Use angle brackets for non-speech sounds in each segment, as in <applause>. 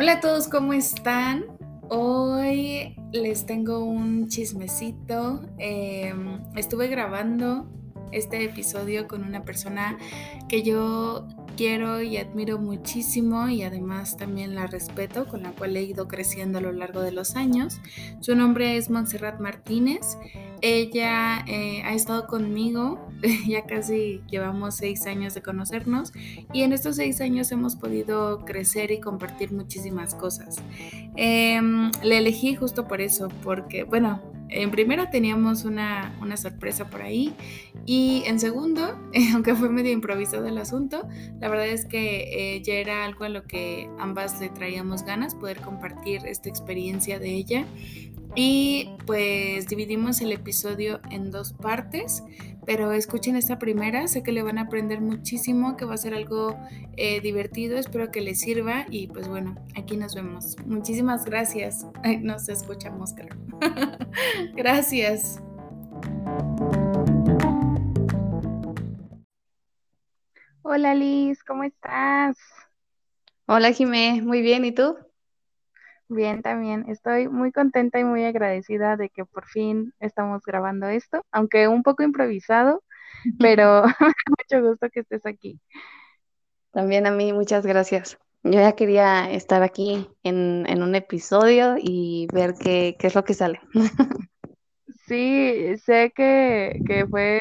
Hola a todos, ¿cómo están? Hoy les tengo un chismecito. Em, estuve grabando este episodio con una persona que yo quiero y admiro muchísimo y además también la respeto, con la cual he ido creciendo a lo largo de los años. Su nombre es Montserrat Martínez. Ella eh, ha estado conmigo, <laughs> ya casi llevamos seis años de conocernos y en estos seis años hemos podido crecer y compartir muchísimas cosas. Em, le elegí justo por eso, porque, bueno, en primera teníamos una, sorpresa por ahí y en segundo, <laughs> aunque fue medio improvisado el asunto, la verdad es que eh, ya era algo a lo que ambas le traíamos ganas, poder compartir esta experiencia de ella. Y pues dividimos el episodio en dos partes, pero escuchen esta primera, sé que le van a aprender muchísimo, que va a ser algo eh, divertido, espero que les sirva y pues bueno, aquí nos vemos. Muchísimas gracias. <laughs> nos escuchamos, creo. <laughs> gracias. Hola Liz, ¿cómo estás? Hola Jimé, muy bien, ¿y tú? Bien, también. Estoy muy contenta y muy agradecida de que por fin estamos grabando esto, aunque un poco improvisado, <laughs> pero <laughs> mucho gusto que estés aquí. También a mí, muchas gracias. Yo ya quería estar aquí en, un episodio y ver qué, es lo que sale. <laughs> Sí, sé que, fue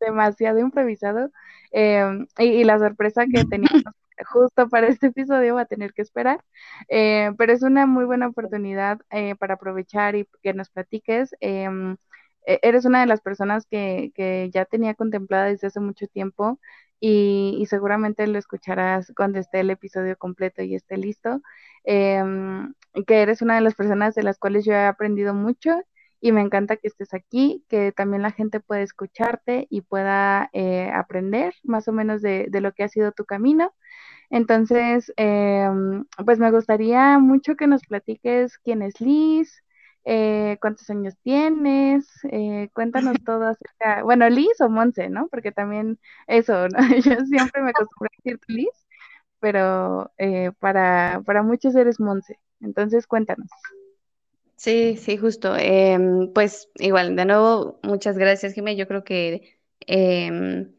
demasiado improvisado em, y, y, la sorpresa que teníamos justo para este episodio va a tener que esperar, eh, pero es una muy buena oportunidad eh, para aprovechar y que nos platiques. Em, e-, eres una de las personas que, ya tenía contemplada desde hace mucho tiempo y, seguramente lo escucharás cuando esté el episodio completo y esté listo, em, que eres una de las personas de las cuales yo he aprendido mucho y me encanta que estés aquí, que también la gente pueda escucharte y pueda eh, aprender más o menos de, de, lo que ha sido tu camino. Entonces, em, pues me gustaría mucho que nos platiques quién es Liz, eh, cuántos años tienes, eh, cuéntanos <laughs> todo acerca, bueno, Liz o Monse, ¿no? Porque también eso, ¿no? <laughs> Yo siempre me acostumbro a decir Liz, pero eh, para, para muchos eres Monse. Entonces, cuéntanos. Sí, sí, justo. Em, pues igual, de nuevo, muchas gracias, Jimé. Yo creo que em,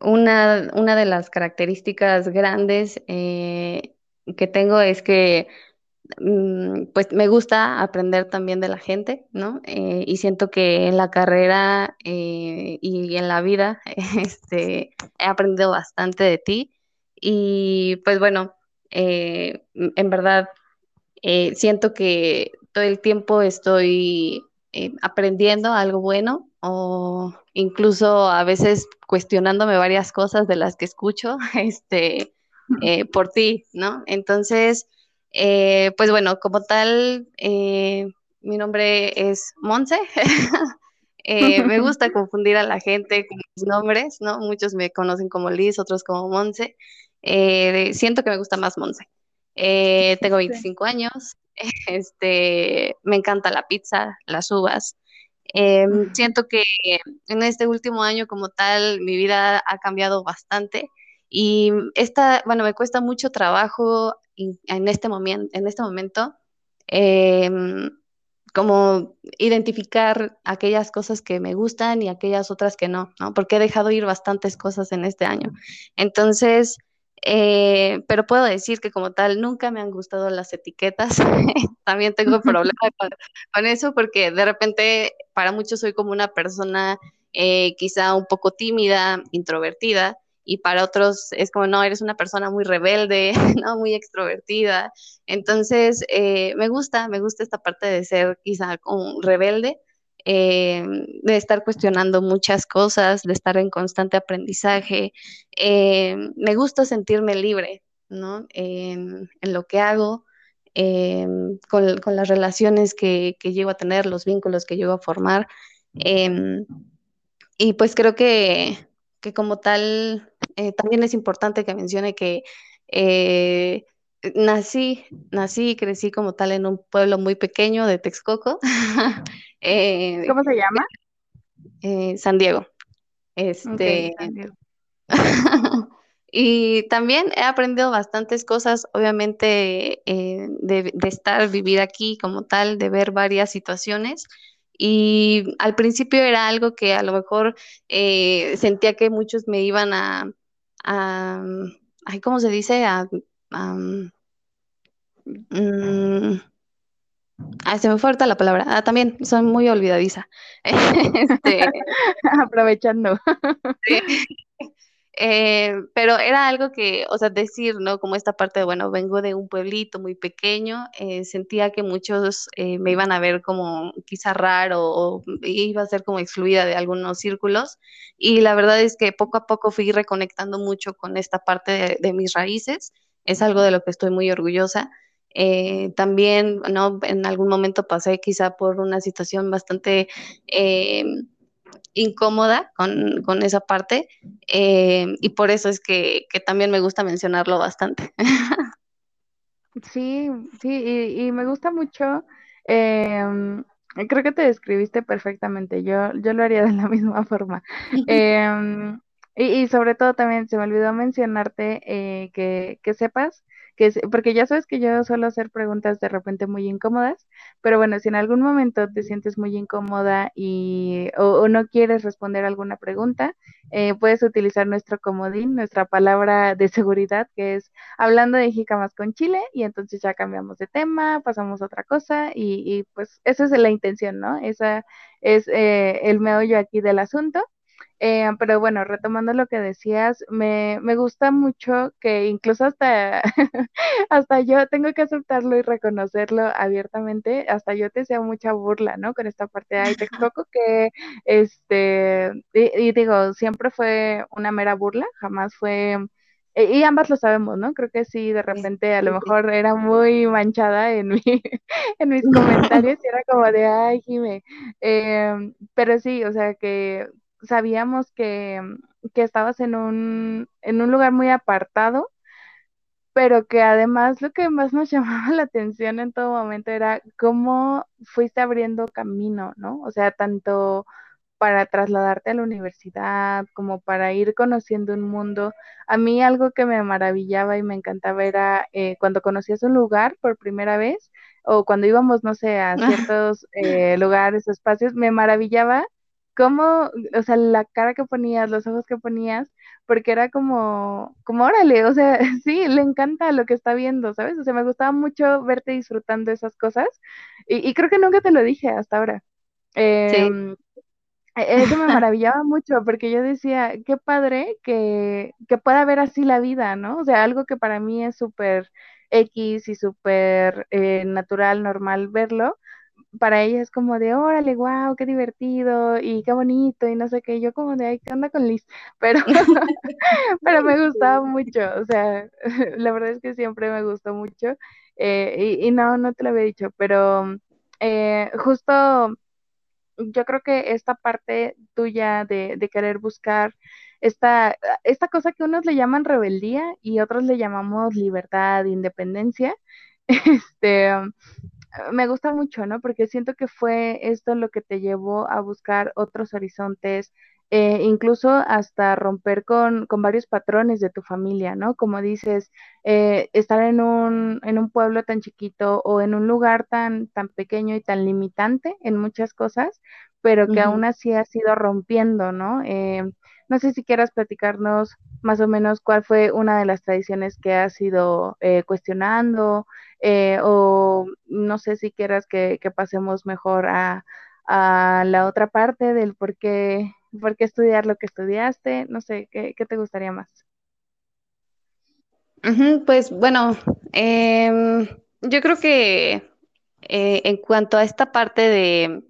una, una de las características grandes eh, que tengo es que mm, pues me gusta aprender también de la gente, ¿no? Eh, y siento que en la carrera eh, y en la vida <laughs> este, he aprendido bastante de ti. Y pues bueno, en verdad siento que todo el tiempo estoy aprendiendo algo bueno o incluso a veces cuestionándome varias cosas de las que escucho <laughs> este, eh, por ti, ¿no? Entonces, eh, pues bueno, como tal, eh, mi nombre es Monse. <laughs> me <laughs> gusta confundir a la gente con mis nombres, ¿no? Muchos me conocen como Liz, otros como Monse. siento que me gusta más Monse. tengo 25 años, este, me encanta la pizza, las uvas, Em, siento que en este último año como tal mi vida ha cambiado bastante y esta, bueno, me cuesta mucho trabajo en este, momento, en este momento em, como identificar aquellas cosas que me gustan y aquellas otras que no, ¿no? Porque he dejado ir bastantes cosas en este año. Entonces, eh, pero puedo decir que como tal nunca me han gustado las etiquetas. <laughs> También tengo <laughs> problemas con, eso porque de repente para muchos soy como una persona eh, quizá un poco tímida, introvertida, y para otros es como, no, eres una persona muy rebelde, <laughs> ¿no? Muy extrovertida. Entonces, eh, me gusta, me gusta esta parte de ser quizá como rebelde, eh, de estar cuestionando muchas cosas, de estar en constante aprendizaje. Eh, me gusta sentirme libre, ¿no? En, lo que hago, eh, con, las relaciones que, que, llego a tener, los vínculos que llego a formar. y pues creo que, que como tal, también es importante que mencione que nací, nací y crecí como tal en un pueblo muy pequeño de Texcoco. <laughs> <laughs> Eh, ¿Cómo se llama? Eh, San Diego. Este, <laughs> Y también he aprendido bastantes cosas, obviamente, eh, de, estar, vivir aquí como tal, de ver varias situaciones. Y al principio era algo que a lo mejor eh, sentía que muchos me iban a, a ¿cómo se dice? A, mm, se me falta la palabra. Ah, también soy muy olvidadiza. <laughs> este, <laughs> Aprovechando. Eh, pero era algo que, o sea, decir, ¿no? Como esta parte de, bueno, vengo de un pueblito muy pequeño, eh, sentía que muchos eh, me iban a ver como quizá raro o, iba a ser como excluida de algunos círculos. Y la verdad es que poco a poco fui reconectando mucho con esta parte de, mis raíces. Es algo de lo que estoy muy orgullosa. también, ¿no? En algún momento pasé quizá por una situación bastante incómoda con, esa parte eh, y por eso es que, también me gusta mencionarlo bastante. <laughs> Sí, sí, y, me gusta mucho, em, creo que te describiste perfectamente, yo, yo lo haría de la misma forma. <laughs> Em, y, sobre todo también se me olvidó mencionarte eh, que, que sepas porque ya sabes que yo suelo hacer preguntas de repente muy incómodas, pero bueno, si en algún momento te sientes muy incómoda y o, no quieres responder alguna pregunta, eh, puedes utilizar nuestro comodín, nuestra palabra de seguridad, que es hablando de jicamas con chile, y entonces ya cambiamos de tema, pasamos a otra cosa, y, pues esa es la intención, ¿no? Esa es eh, el meollo aquí del asunto. Eh, pero bueno, retomando lo que decías, me, me gusta mucho que incluso hasta, <laughs> hasta yo tengo que aceptarlo y reconocerlo abiertamente, hasta yo te sea mucha burla, ¿no? Con esta parte de te <laughs> toco que, este, y, digo, siempre fue una mera burla, jamás fue, y ambas lo sabemos, ¿no? Creo que sí, de repente a lo mejor era muy manchada en, mi, <laughs> en mis comentarios y era como de, ay, Jime, em, pero sí, o sea, que sabíamos que, que estabas en un, en un lugar muy apartado, pero que además lo que más nos <laughs> llamaba la atención en todo momento era cómo fuiste abriendo camino, ¿no? O sea, tanto para trasladarte a la universidad, como para ir conociendo un mundo. A mí algo que me maravillaba y me encantaba era eh, cuando conocías un lugar por primera vez o cuando íbamos, no sé, a <laughs> ciertos eh, lugares o espacios, me maravillaba cómo, o sea, la cara que ponías, los ojos que ponías, porque era como, como órale, o sea, <laughs> sí, le encanta lo que está viendo, ¿sabes? O sea, me gustaba mucho verte disfrutando esas cosas y, creo que nunca te lo dije hasta ahora. Em, e, eso me <laughs> maravillaba mucho porque yo decía, qué padre que, que pueda ver así la vida, ¿no? O sea, algo que para mí es súper X y súper eh, natural, normal verlo, para ella es como de, órale, wow, qué divertido y qué bonito y no sé qué. Yo como de, ay, ¿qué onda con Liz? <laughs> Pero, pero me gustaba mucho, o sea, <laughs> la verdad es que siempre me gustó mucho. Eh, y, no, no te lo había dicho, pero eh, justo yo creo que esta parte tuya de, de querer buscar esta, esta cosa que unos le llaman rebeldía y otros le llamamos libertad, independencia, <laughs> este, me gusta mucho, ¿no? Porque siento que fue esto lo que te llevó a buscar otros horizontes, eh, incluso hasta romper con, con, varios patrones de tu familia, ¿no? Como dices, eh, estar en un, en un pueblo tan chiquito o en un lugar tan, tan pequeño y tan limitante en muchas cosas, pero que aún así has ido rompiendo, ¿no? Eh, no sé si quieras platicarnos más o menos cuál fue una de las tradiciones que has ido cuestionando, eh, o no sé si quieras que, pasemos mejor a, la otra parte del por qué, por qué estudiar lo que estudiaste, no sé, ¿qué, te gustaría más? pues bueno, em, yo creo que eh, en cuanto a esta parte de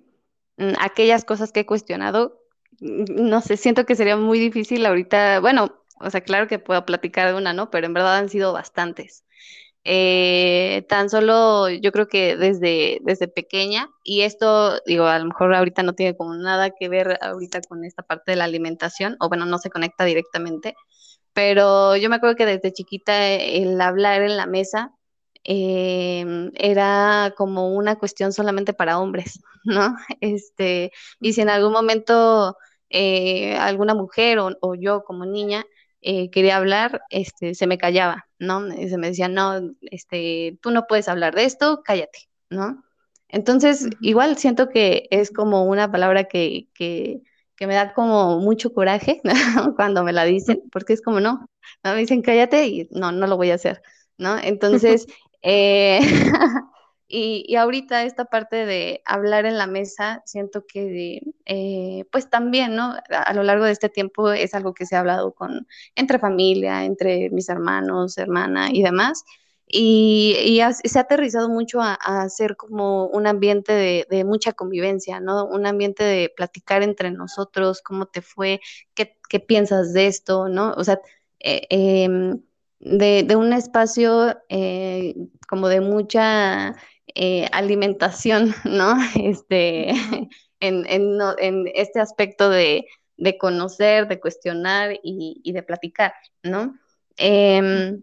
mm, aquellas cosas que he cuestionado, no sé, siento que sería muy difícil ahorita, bueno, o sea, claro que puedo platicar de una, ¿no? Pero en verdad han sido bastantes. Eh, tan solo yo creo que desde, desde pequeña, y esto, digo, a lo mejor ahorita no tiene como nada que ver ahorita con esta parte de la alimentación, o bueno, no se conecta directamente, pero yo me acuerdo que desde chiquita el hablar en la mesa em, era como una cuestión solamente para hombres, <laughs> ¿no? Este, y si en algún momento eh, alguna mujer o, o yo como niña eh, quería hablar, este, se me callaba, ¿no? Se me decía, no, este, tú no puedes hablar de esto, cállate, ¿no? Entonces, igual siento que es como una palabra que, que, que me da como mucho coraje <laughs> cuando me la dicen, porque es como, no, no me dicen cállate y no, no lo voy a hacer, ¿no? Entonces, <laughs> eh, <laughs> y, y, ahorita esta parte de hablar en la mesa, siento que eh, pues también, ¿no? A lo largo de este tiempo es algo que se ha hablado con, entre familia, entre mis hermanos, hermana y demás. Y, se ha aterrizado mucho a, a como un ambiente de, mucha convivencia, ¿no? Un ambiente de platicar entre nosotros, cómo te fue, qué, piensas de esto, ¿no? O sea, eh, em, de, un espacio eh, como de mucha eh, alimentación, <laughs> ¿no? Este, en, en, este aspecto de, conocer, de cuestionar y, de platicar, ¿no? Em,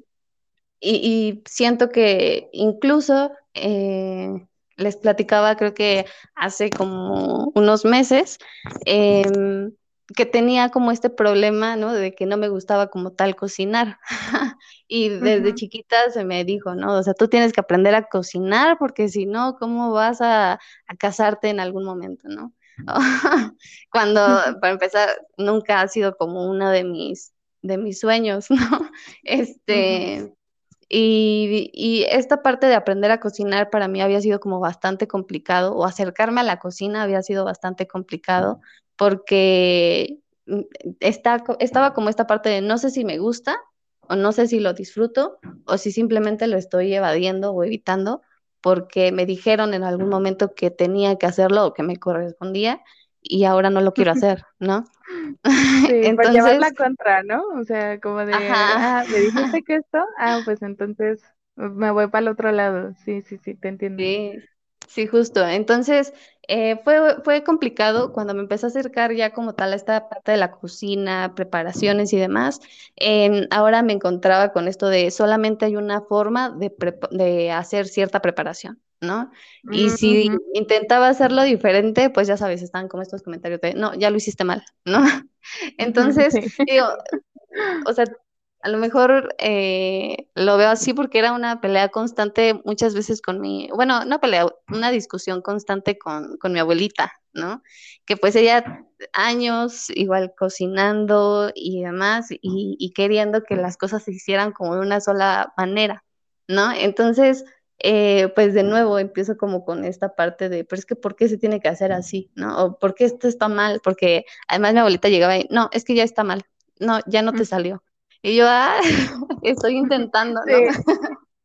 y, siento que incluso eh, les platicaba, creo que hace como unos meses, em, que tenía como este problema, ¿no? De que no me gustaba como tal cocinar. <laughs> y desde chiquita se me dijo, ¿no? O sea, tú tienes que aprender a cocinar porque si no, ¿cómo vas a, a casarte en algún momento, ¿no? <laughs> Cuando, <laughs> para empezar, nunca ha sido como uno de mis, de mis sueños, ¿no? Este, y, esta parte de aprender a cocinar para mí había sido como bastante complicado, o acercarme a la cocina había sido bastante complicado, porque mm, estaba como esta parte de no sé si me gusta, o no sé si lo disfruto, o si simplemente lo estoy evadiendo o evitando, porque me dijeron en algún momento que tenía que hacerlo o que me correspondía, y ahora no lo quiero <laughs> hacer, ¿no? Sí, <laughs> entonces, llevar la contra, ¿no? O sea, como de, ah, ¿me <laughs> dijiste que esto? Ah, pues entonces me voy para el otro lado. Sí, sí, sí, te entiendo. Sí, sí, justo. Entonces, eh, fue, fue complicado cuando me empecé a acercar ya como tal a esta parte de la cocina, preparaciones y demás. ahora me encontraba con esto de solamente hay una forma de, de hacer cierta preparación. ¿no? Y si intentaba hacerlo diferente, pues ya sabes, están como estos comentarios de, no, ya lo hiciste mal, ¿no? <laughs> <laughs> Entonces, digo, o sea, a lo mejor eh, lo veo así porque era una pelea constante muchas veces con mi, bueno, no pelea, una discusión constante con, con mi abuelita, ¿no? Que pues ella años igual cocinando y demás y, y queriendo que las cosas se hicieran como de una sola manera, ¿no? Entonces, eh, pues de nuevo empiezo como con esta parte de, pero es que ¿por qué se tiene que hacer así? ¿No? O ¿por qué esto está mal? Porque además mi abuelita llegaba y, no, es que ya está mal, no, ya no te salió. Y yo, ah, <laughs> estoy intentando, ¿no?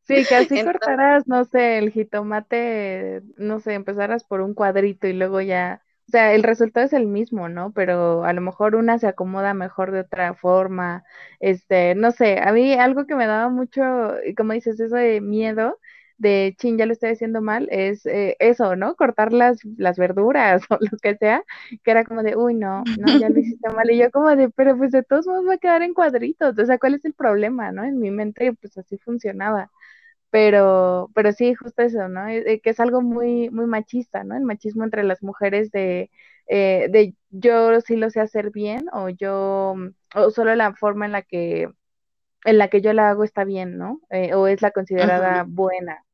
Sí. que así cortarás, no sé, el jitomate, no sé, empezarás por un cuadrito y luego ya, o sea, el resultado es el mismo, ¿no? Pero a lo mejor una se acomoda mejor de otra forma, este, no sé, a mí algo que me daba mucho, como dices, eso de miedo, de chin, ya lo estoy haciendo mal, es eh, eso, ¿no? Cortar las, las verduras <laughs> o lo que sea, que era como de, uy, no, no, ya lo hiciste mal. Y yo como de, pero pues de todos modos va a quedar en cuadritos, o sea, ¿cuál es el problema, no? En mi mente, pues así funcionaba. Pero, pero sí, justo eso, ¿no? Eh, eh, que es algo muy, muy machista, ¿no? El machismo entre las mujeres de, de yo sí lo sé hacer bien o yo, o solo la forma en la que en la que yo la hago está bien, ¿no? o es la considerada buena.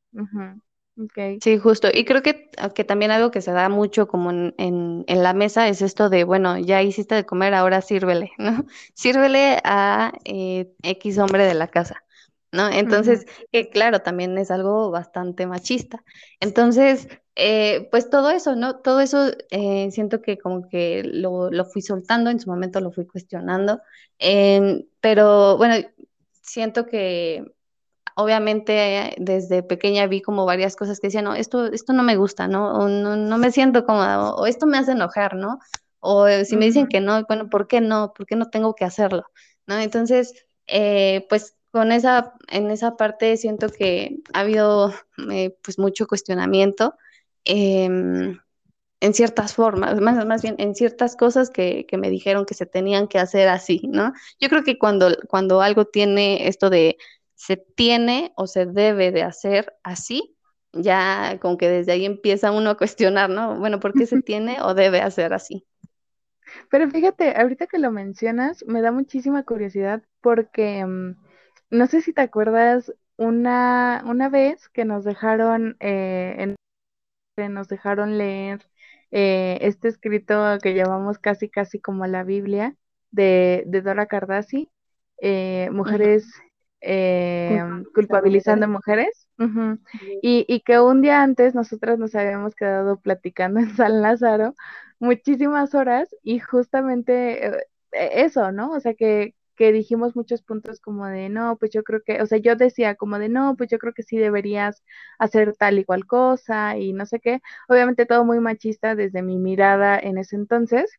Sí, justo. Y creo que, que, también algo que se da mucho como en, en, la mesa es esto de, bueno, ya hiciste de comer, ahora sírvele, <laughs> ¿no? Sírvele a eh, X hombre de la casa, ¿no? Entonces, que claro, también es algo bastante machista. Entonces, eh, pues todo eso, ¿no? Todo eso eh, siento que como que lo, lo, fui soltando, en su momento lo fui cuestionando, em, pero bueno, siento que obviamente desde pequeña vi como varias cosas que decían, no, esto, esto no me gusta, ¿no? no, no, me siento cómoda, o, esto me hace enojar, ¿no? O eh, si me dicen que no, bueno, ¿por qué no? ¿Por qué no tengo que hacerlo? ¿No? Entonces, eh, pues con esa, en esa parte siento que ha habido eh, pues mucho cuestionamiento em, en ciertas formas, más, más bien en ciertas cosas que, que, me dijeron que se tenían que hacer así, ¿no? Yo creo que cuando, cuando algo tiene esto de se tiene o se debe de hacer así, ya como que desde ahí empieza uno a cuestionar, ¿no? Bueno, ¿por qué se tiene o debe hacer así? Pero fíjate, ahorita que lo mencionas, me da muchísima curiosidad porque mm, no sé si te acuerdas una, una vez que nos dejaron eh, en nos dejaron leer eh, este escrito que llamamos casi casi como la Biblia de, de Dora Cardassi, eh, mujeres eh, culpabilizando mujeres. y, y, que un día antes nosotras nos habíamos quedado platicando <laughs> en San Lázaro muchísimas horas y justamente eh, eso, ¿no? O sea, que, que dijimos muchos puntos como de, no, pues yo creo que, o sea, yo decía como de, no, pues yo creo que sí deberías hacer tal y cual cosa y no sé qué. Obviamente todo muy machista desde mi mirada en ese entonces.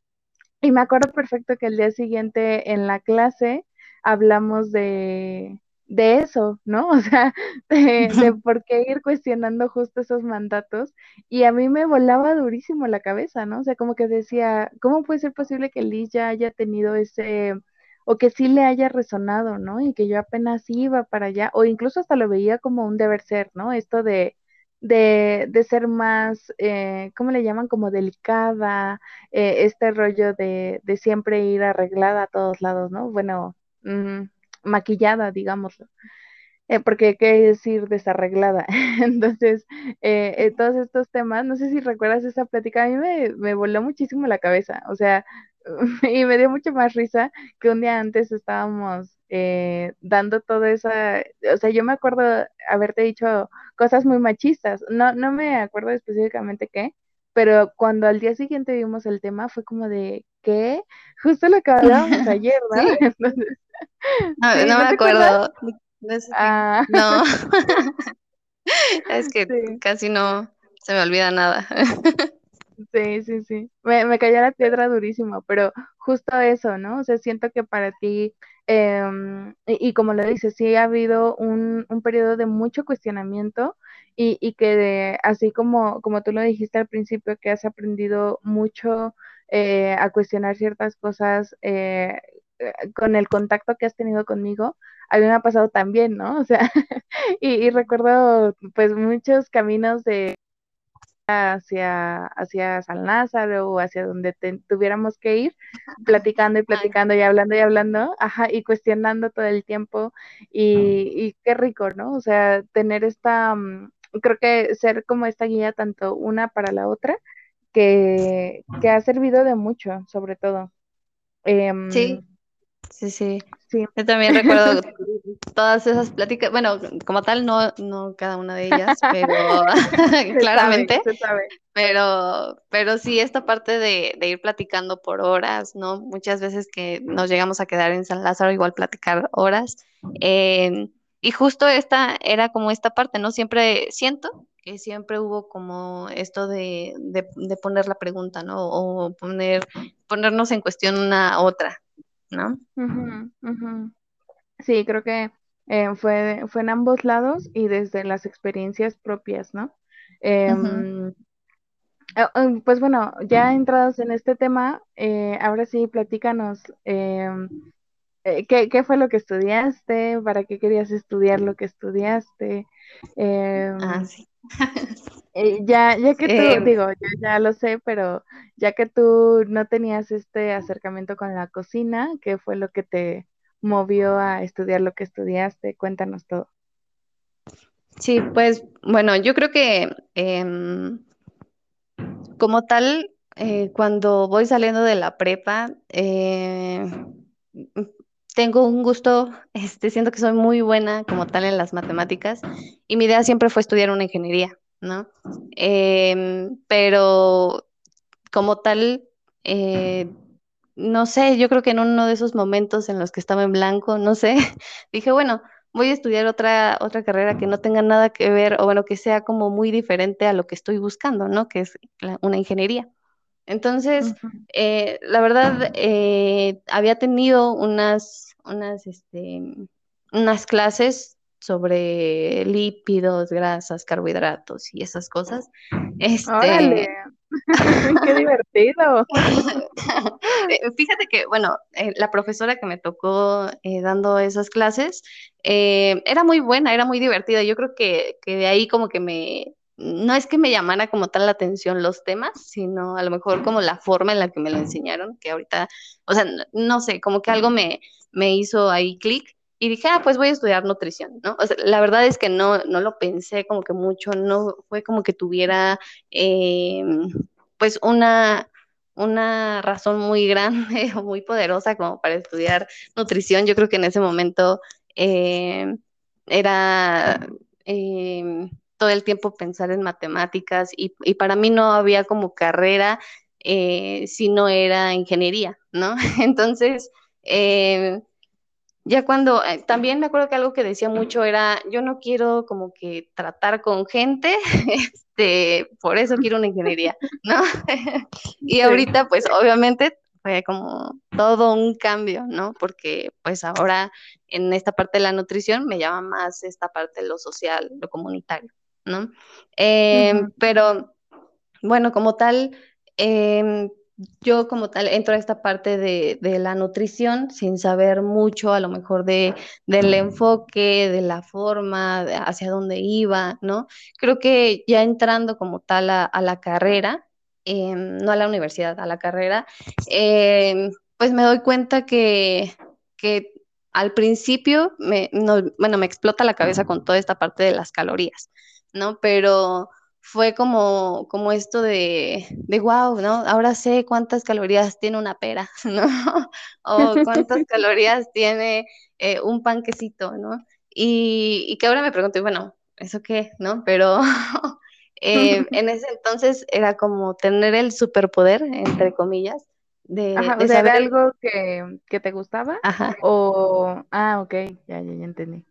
Y me acuerdo perfecto que el día siguiente en la clase hablamos de, de eso, ¿no? <laughs> O sea, de, de, por qué ir cuestionando justo esos mandatos. Y a mí me volaba durísimo la cabeza, ¿no? O sea, como que decía, ¿cómo puede ser posible que Liz ya haya tenido ese o que sí le haya resonado, ¿no? Y que yo apenas iba para allá, o incluso hasta lo veía como un deber ser, ¿no? Esto de, de, de ser más, eh, ¿cómo le llaman? Como delicada, eh, este rollo de, de, siempre ir arreglada a todos lados, ¿no? Bueno, mmm, maquillada, digámoslo. Eh, porque qué decir desarreglada. <laughs> Entonces, eh, eh, todos estos temas, no sé si recuerdas esa plática, a mí me, me voló muchísimo la cabeza, o sea, <laughs> y me dio mucho más risa que un día antes estábamos eh, dando toda esa, o sea, yo me acuerdo haberte dicho cosas muy machistas, no, no me acuerdo específicamente qué, pero cuando al día siguiente vimos el tema fue como de, ¿qué? Justo lo que hablábamos <laughs> ayer, ¿no? Entonces, no, sí, no, ¿no me acuerdo. No. Ah, No. <laughs> es que sí. casi no se me olvida nada. Sí, sí, sí. Me, me cayó la piedra durísimo, pero justo eso, ¿no? O sea, siento que para ti, y, y como lo dices, sí ha habido un, un periodo de mucho cuestionamiento y, y que de- así como, como tú lo dijiste al principio, que has aprendido mucho eh, a cuestionar ciertas cosas eh, eh, con el contacto que has tenido conmigo, a mí me ha pasado también, ¿no? <laughs> O sea, y, y recuerdo pues muchos caminos de hacia, hacia San Lázaro o hacia donde te- tuviéramos que ir, <laughs> platicando y platicando y hablando y hablando, ajá, y cuestionando todo el tiempo y, y qué rico, ¿no? O sea, tener esta, mm, creo que ser como esta guía tanto una para la otra, que, que ha servido de mucho, sobre todo. Em, Sí, sí, sí. Sí, Yo también recuerdo <laughs> todas esas pláticas, bueno, como tal, no, no cada una de ellas, <laughs> pero sabe, claramente, sabe. pero, pero sí esta parte de, de ir platicando por horas, ¿no? Muchas veces que nos llegamos a quedar en San Lázaro, igual platicar horas. eh, y justo esta era como esta parte, ¿no? Siempre siento que siempre hubo como esto de, de, de poner la pregunta, ¿no? O poner, ponernos en cuestión una a otra, ¿no? Ujú, ujú. Sí, creo que eh, fue, fue en ambos lados y desde las experiencias propias, ¿no? Em, ah, um, pues bueno, ya entrados en este tema, eh, ahora sí, platícanos, em, eh, ¿qué, qué fue lo que estudiaste? ¿Para qué querías estudiar lo que estudiaste? Ah, Em, sí. Eh, ya, ya que tú, Eh, digo, yo ya lo sé, pero ya que tú no tenías este acercamiento con la cocina, ¿qué fue lo que te movió a estudiar lo que estudiaste? Cuéntanos todo. sí, pues bueno, yo creo que em, como tal, eh, cuando voy saliendo de la prepa, eh, tengo un gusto, este, siento que soy muy buena como tal en las matemáticas y mi idea siempre fue estudiar una ingeniería, ¿no? Em, pero como tal, eh, no sé, yo creo que en uno de esos momentos en los que estaba en blanco, no sé, <laughs> dije, bueno, voy a estudiar otra, otra carrera que no tenga nada que ver, o bueno, que sea como muy diferente a lo que estoy buscando, ¿no? Que es la- una ingeniería. Entonces, eh, la verdad, eh, había tenido unas, unas, este, unas clases sobre lípidos, grasas, carbohidratos y esas cosas. Órale, Este, <laughs> qué divertido. <laughs> Fíjate que, bueno, eh, la profesora que me tocó eh, dando esas clases eh, era muy buena, era muy divertida. Yo creo que, que de ahí como que me, no es que me llamara como tal la atención los temas, sino a lo mejor como la forma en la que me lo enseñaron, que ahorita, o sea, no, sé, como que algo me, me hizo ahí clic y dije, ah, pues voy a estudiar nutrición, ¿no? O sea, la verdad es que no, no lo pensé como que mucho, no fue como que tuviera, eh, pues, una, una razón muy grande <laughs> o muy poderosa como para estudiar nutrición. Yo creo que en ese momento eh, era eh, todo el tiempo pensar en matemáticas y, para mí no había como carrera eh, si no era ingeniería, ¿no? <laughs> Entonces, ya cuando, también me acuerdo que algo que decía mucho era, yo no quiero como que tratar con gente, <laughs> este, por eso quiero una ingeniería, ¿no? <laughs> y ahorita, pues obviamente fue como todo un cambio, ¿no? Porque pues ahora en esta parte de la nutrición me llama más esta parte de lo social, lo comunitario, ¿no? Em, pero bueno, como tal, em, yo como tal entro a esta parte de, la nutrición sin saber mucho a lo mejor de, del enfoque, de la forma, hacia dónde iba, ¿no? Creo que ya entrando como tal a, la carrera, em, no a la universidad, a la carrera, pues me doy cuenta que, que al principio, me, bueno, me explota la cabeza con toda esta parte de las calorías, ¿no? Pero fue como, como esto de, de wow, ¿no? Ahora sé cuántas calorías tiene una pera, <laughs> ¿no? o cuántas <laughs> calorías tiene eh, un panquecito, ¿no? Y, y, que ahora me pregunto, bueno, ¿eso qué? ¿No? Pero <laughs> eh, en ese entonces era como tener el superpoder, entre comillas, de, saber algo que, que, te gustaba. Ajá. O, ah, ok, ya, ya, ya entendí.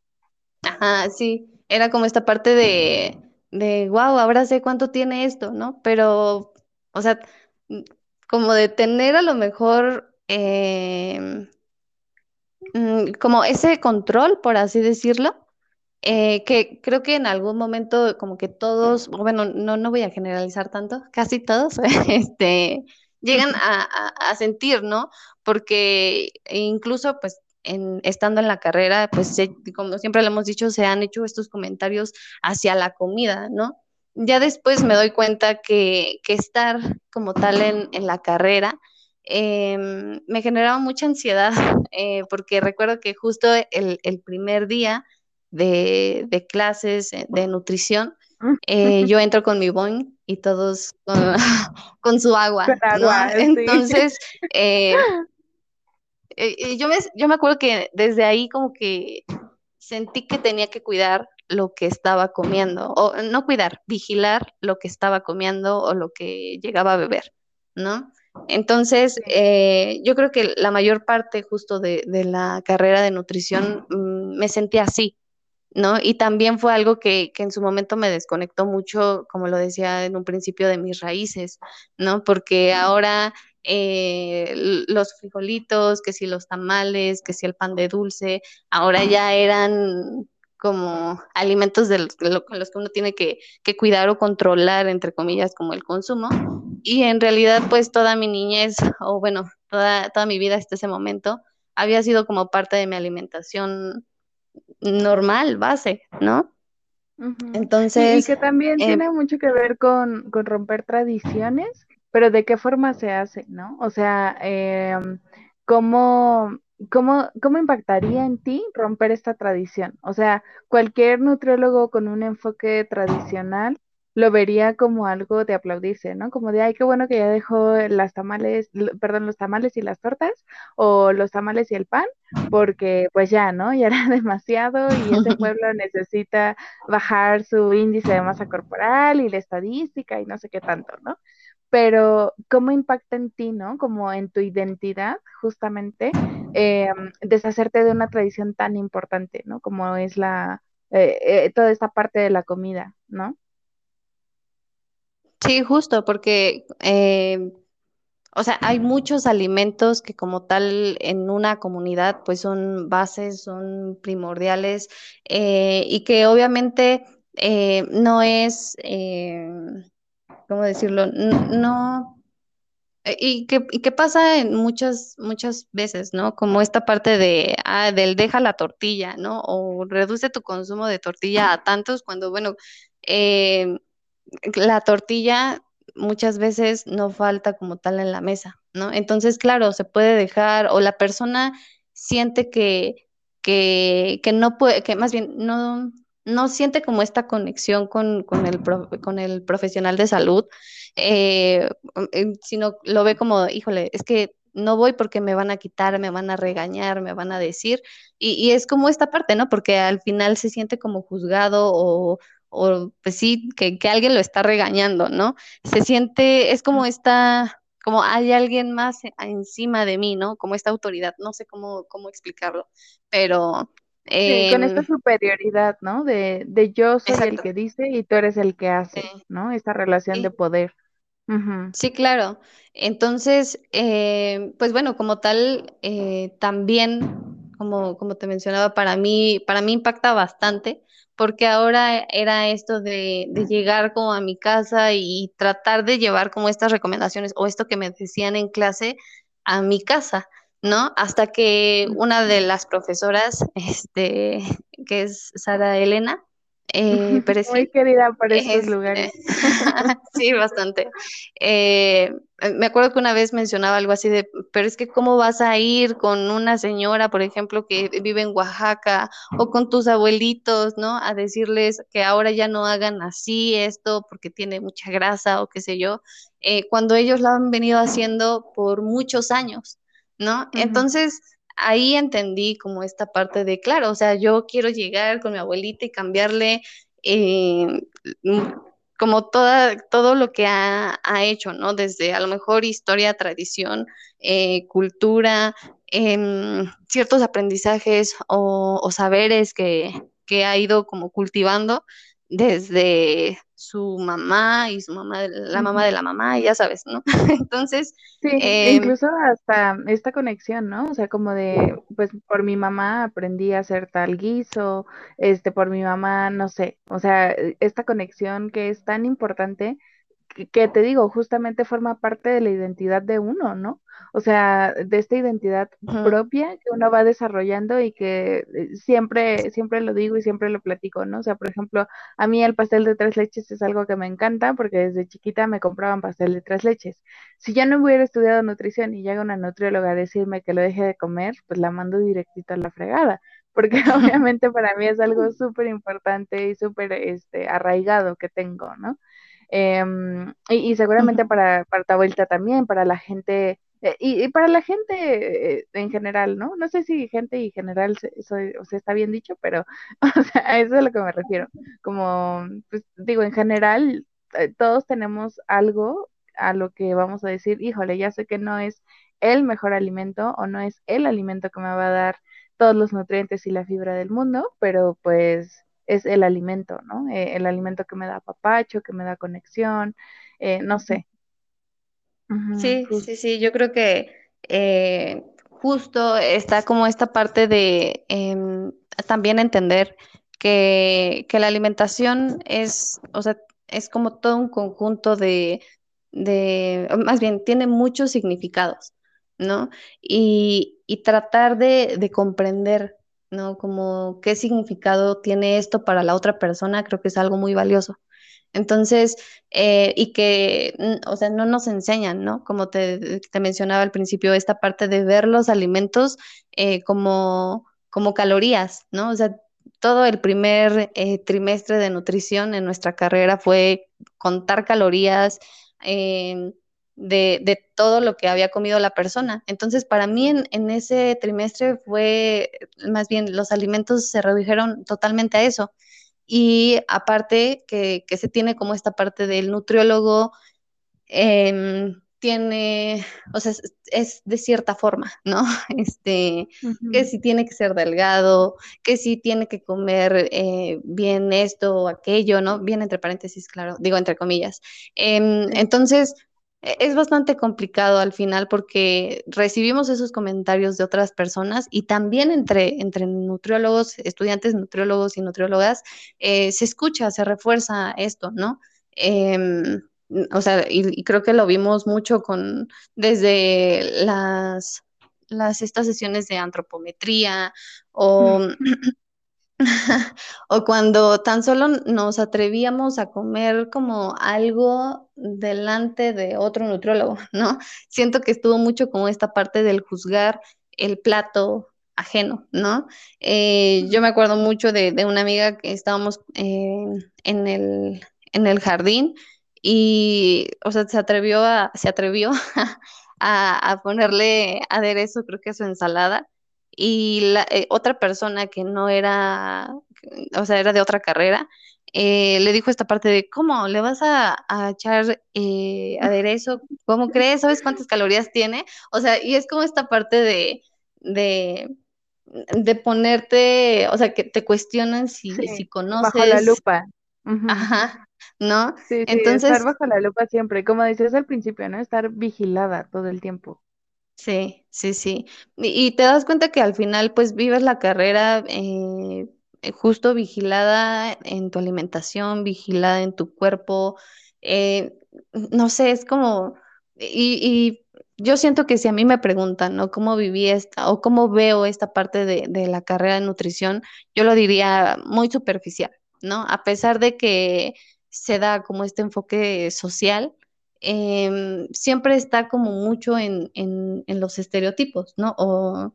Ajá, sí, era como esta parte de de, wow, ahora sé cuánto tiene esto, ¿no? Pero, o sea, mm, como de tener a lo mejor mm, como ese control, por así decirlo, eh, que creo que en algún momento como que todos, bueno, no, no voy a generalizar tanto, casi todos, <laughs> este, llegan a, a sentir, ¿no? Porque incluso pues estando en la carrera, pues como siempre le hemos dicho, se han hecho estos comentarios hacia la comida, ¿no? Ya después me doy cuenta que, estar como tal en, la carrera em, me generaba mucha ansiedad, <laughs> eh, porque recuerdo que justo el, primer día de, clases eh, de nutrición, eh, <laughs> yo entro con mi boing y todos con, <laughs> su agua. Entonces, eh, yo, me, yo me acuerdo que desde ahí como que sentí que tenía que cuidar lo que estaba comiendo, o no cuidar, vigilar lo que estaba comiendo o lo que llegaba a beber, ¿no? Entonces, eh, yo creo que la mayor parte justo de, la carrera de nutrición mm, me sentí así, ¿no? Y también fue algo que, que, en su momento me desconectó mucho, como lo decía en un principio, de mis raíces, ¿no? Porque ahora eh, los frijolitos, que si los tamales, que si el pan de dulce, ahora ya eran como alimentos de los, con los que uno tiene que, cuidar o controlar, entre comillas, como el consumo. Y en realidad, pues toda mi niñez, o bueno, toda, toda mi vida hasta ese momento, había sido como parte de mi alimentación normal, base, ¿no? Entonces... Y, que también eh, tiene mucho que ver con, con romper tradiciones pero ¿de qué forma se hace, no? O sea, em, ¿cómo, cómo, cómo impactaría en ti romper esta tradición? O sea, cualquier nutriólogo con un enfoque tradicional lo vería como algo de aplaudirse, ¿no? Como de, ay, qué bueno que ya dejó las tamales, perdón, los tamales y las tortas, o los tamales y el pan, porque pues ya, ¿no? Ya era <laughs> demasiado y ese <laughs> pueblo necesita bajar su índice de masa corporal y la estadística y no sé qué tanto, ¿no? Pero ¿cómo impacta en ti, no? Como en tu identidad, justamente, eh, deshacerte de una tradición tan importante, ¿no? Como es la, eh, eh, toda esta parte de la comida, ¿no? Sí, justo, porque, o sea, hay muchos alimentos que como tal en una comunidad, pues son bases, son primordiales, y que obviamente no es ¿cómo decirlo? No, eh, y qué pasa en muchas, muchas veces, ¿no? Como esta parte de, ah, del deja la tortilla, ¿no? O reduce tu consumo de tortilla a tantos cuando, bueno, eh, la tortilla muchas veces no falta como tal en la mesa, ¿no? Entonces, claro, se puede dejar o la persona siente que, que, que no puede, que más bien no, no siente como esta conexión con, con, el, con el profesional de salud, eh, sino lo ve como, híjole, es que no voy porque me van a quitar, me van a regañar, me van a decir, y, y es como esta parte, ¿no? Porque al final se siente como juzgado o, o pues sí, que, que, alguien lo está regañando, ¿no? Se siente, es como esta, como hay alguien más encima de mí, ¿no? Como esta autoridad, no sé cómo, cómo explicarlo, pero... Eh, sí, con esta superioridad, ¿no? De, de yo soy exacto. el que dice y tú eres el que hace, sí. ¿no? Esta relación sí. de poder. Uh -huh. Sí, claro. Entonces, eh, pues bueno, como tal, eh, también, como, como te mencionaba, para mí, para mí impacta bastante porque ahora era esto de, de, llegar como a mi casa y tratar de llevar como estas recomendaciones o esto que me decían en clase a mi casa, ¿no? Hasta que una de las profesoras, <laughs> este, que es Sara Elena, eh, <laughs> Muy querida por estos es, lugares. <laughs> sí, bastante. Eh, me acuerdo que una vez mencionaba algo así de, pero es que cómo vas a ir con una señora, por ejemplo, que vive en Oaxaca o con tus abuelitos, ¿no? A decirles que ahora ya no hagan así esto porque tiene mucha grasa o qué sé yo, eh, cuando ellos lo han venido haciendo por muchos años, ¿no? Uh -huh. Entonces, ahí entendí como esta parte de, claro, o sea, yo quiero llegar con mi abuelita y cambiarle eh, como toda, todo lo que ha, ha, hecho, ¿no? Desde a lo mejor historia, tradición, eh, cultura, eh, ciertos aprendizajes o, o saberes que, que, ha ido como cultivando desde su mamá y su mamá, la mamá de la mamá, y ya sabes, ¿no? <laughs> Entonces. Sí, eh, incluso hasta esta conexión, ¿no? O sea, como de, pues por mi mamá aprendí a hacer tal guiso, este, por mi mamá, no sé, o sea, esta conexión que es tan importante que te digo, justamente forma parte de la identidad de uno, ¿no? O sea, de esta identidad uh -huh. propia que uno va desarrollando y que eh, siempre, siempre lo digo y siempre lo platico, ¿no? O sea, por ejemplo, a mí el pastel de tres leches es algo que me encanta porque desde chiquita me compraban pastel de tres leches. Si ya no hubiera estudiado nutrición y llega una nutrióloga a decirme que lo deje de comer, pues la mando directito a la fregada <laughs> porque <laughs> obviamente para mí es algo súper importante y súper este, arraigado que tengo, ¿no? Eh, y, y, seguramente para, para tu abuelita también, para la gente, eh, y, y, para la gente eh, en general, ¿no? No sé si gente y general se, soy, o sea, está bien dicho, pero <laughs> o sea, a eso es a lo que me refiero. Como, pues digo, en general, eh, todos tenemos algo a lo que vamos a decir, híjole, ya sé que no es el mejor alimento o no es el alimento que me va a dar todos los nutrientes y la fibra del mundo, pero pues es el alimento, ¿no? Eh, el alimento que me da papacho, que me da conexión, no sé. Uh -huh, sí, justo. sí, sí, yo creo que eh, justo está como esta parte de em, también entender que, que, la alimentación es, o sea, es como todo un conjunto de, de, más bien, tiene muchos significados, ¿no? Y, y tratar de, de comprender ¿no? Como qué significado tiene esto para la otra persona, creo que es algo muy valioso. Entonces, eh, y que, o sea, no nos enseñan, ¿no? Como te, mencionaba al principio, esta parte de ver los alimentos eh, como, como calorías, ¿no? O sea, todo el primer eh, trimestre de nutrición en nuestra carrera fue contar calorías, eh, de, de, todo lo que había comido la persona. Entonces, para mí en, en, ese trimestre fue, más bien, los alimentos se redujeron totalmente a eso. Y aparte que, que se tiene como esta parte del nutriólogo, eh, tiene, o sea, es, es, de cierta forma, ¿no? <laughs> Este, uh -huh. que si tiene que ser delgado, que si tiene que comer eh, bien esto o aquello, ¿no? Bien entre paréntesis, claro, digo entre comillas. Eh, entonces, es bastante complicado al final porque recibimos esos comentarios de otras personas y también entre, entre nutriólogos, estudiantes nutriólogos y nutriólogas, eh, se escucha, se refuerza esto, ¿no? Eh, o sea, y, y, creo que lo vimos mucho con desde las, las estas sesiones de antropometría o <clears throat> <laughs> o cuando tan solo nos atrevíamos a comer como algo delante de otro nutriólogo, <laughs> ¿no? Siento que estuvo mucho como esta parte del juzgar el plato ajeno, ¿no? Eh, yo me acuerdo mucho de, una amiga que estábamos eh, en, el, en el jardín y, o sea, se atrevió a, se atrevió <laughs> a, a ponerle aderezo, creo que a su ensalada y la, eh, otra persona que no era, o sea, era de otra carrera, eh, le dijo esta parte de, ¿cómo? ¿Le vas a, echar eh, aderezo? ¿Cómo crees? ¿Sabes cuántas calorías tiene? O sea, y es como esta parte de, de, de ponerte, o sea, que te cuestionan si, si conoces. Bajo la lupa. Ajá, ¿no? Sí, sí, Entonces, estar bajo la lupa siempre, como dices al principio, ¿no? Estar vigilada todo el tiempo. Sí, sí, sí. Y, te das cuenta que al final pues vives la carrera eh, eh, justo vigilada en tu alimentación, vigilada en tu cuerpo. Eh, no sé, es como, y, yo siento que si a mí me preguntan, ¿no? ¿Cómo viví esta o cómo veo esta parte de, de la carrera de nutrición? Yo lo diría muy superficial, ¿no? A pesar de que se da como este enfoque social Em, siempre está como mucho en, los estereotipos, ¿no? O,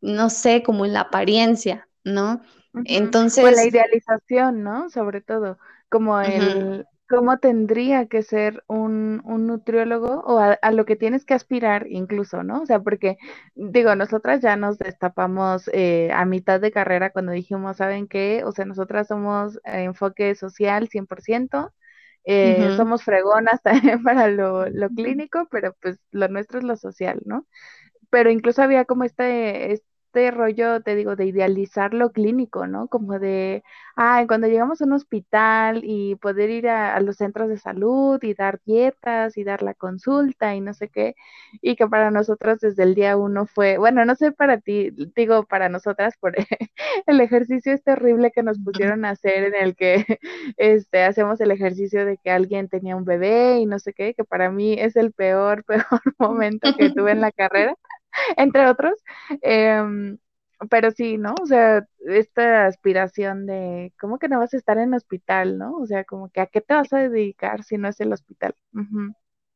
no sé, como en la apariencia, ¿no? Entonces... O la idealización, ¿no? Sobre todo, como el... ¿Cómo tendría que ser un, nutriólogo o a, lo que tienes que aspirar incluso, ¿no? O sea, porque digo, nosotras ya nos destapamos eh, a mitad de carrera cuando dijimos, ¿saben qué? O sea, nosotras somos enfoque social 100%, eh, somos fregonas <laughs> también para lo, lo, clínico, pero pues lo nuestro es lo social, ¿no? Pero incluso había como este, este rollo, te digo, de idealizar lo clínico, ¿no? Como de, ah, cuando llegamos a un hospital y poder ir a, los centros de salud y dar dietas y dar la consulta y no sé qué, y que para nosotros desde el día uno fue, bueno, no sé para ti, digo para nosotras por <laughs> el ejercicio es terrible que nos pusieron a hacer en el que <laughs> este, hacemos el ejercicio de que alguien tenía un bebé y no sé qué, que para mí es el peor, <laughs> peor momento que tuve en la carrera. <laughs> entre otros. Em, pero sí, ¿no? O sea, esta aspiración de, ¿cómo que no vas a estar en hospital, ¿no? O sea, como que a qué te vas a dedicar si no es el hospital.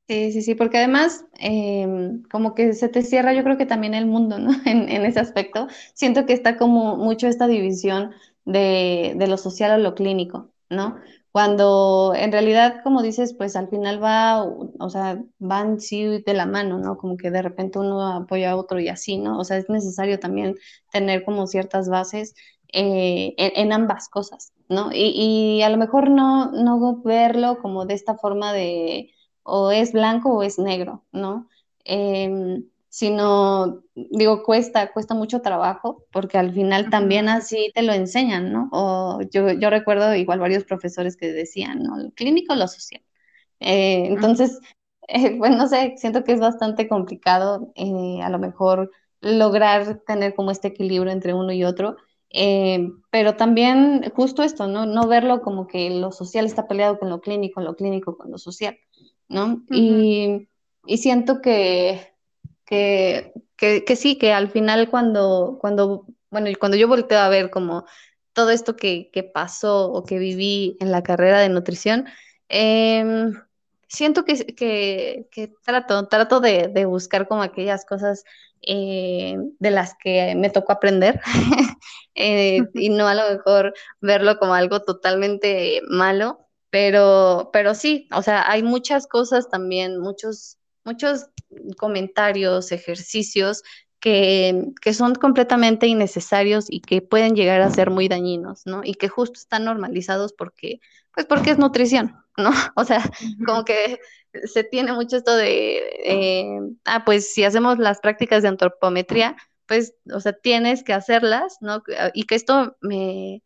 Sí, sí, sí, porque además em, como que se te cierra yo creo que también el mundo, ¿no? <laughs> En, en ese aspecto. Siento que está como mucho esta división de, de lo social o lo clínico, ¿no? Cuando en realidad, como dices, pues al final va, o sea, van sí de la mano, ¿no? Como que de repente uno apoya a otro y así, ¿no? O sea, es necesario también tener como ciertas bases eh, en, ambas cosas, ¿no? Y, y, a lo mejor no, no verlo como de esta forma de o es blanco o es negro, ¿no? Em, sino, digo, cuesta, cuesta mucho trabajo, porque al final también así te lo enseñan, ¿no? O yo, yo recuerdo igual varios profesores que decían, ¿no? Lo clínico, lo social. Eh, entonces, <laughs> eh, pues no sé, siento que es bastante complicado eh, a lo mejor lograr tener como este equilibrio entre uno y otro, pero también justo esto, ¿no? No verlo como que lo social está peleado con lo clínico, lo clínico con lo social, ¿no? y, y siento que que, que, sí, que al final cuando, cuando, bueno, cuando yo volteo a ver como todo esto que, que pasó o que viví en la carrera de nutrición, em, siento que, que, que, trato, trato de, de, buscar como aquellas cosas eh, de las que me tocó aprender <laughs> eh, y no a lo mejor verlo como algo totalmente malo, pero, pero sí, o sea, hay muchas cosas también, muchos, muchos comentarios, ejercicios que, son completamente innecesarios y que pueden llegar a ser muy dañinos, ¿no? Y que justo están normalizados porque, pues porque es nutrición, ¿no? <laughs> O sea, como que se tiene mucho esto de, eh, ah, pues si hacemos las prácticas de antropometría, pues, o sea, tienes que hacerlas, ¿no? Y que esto me,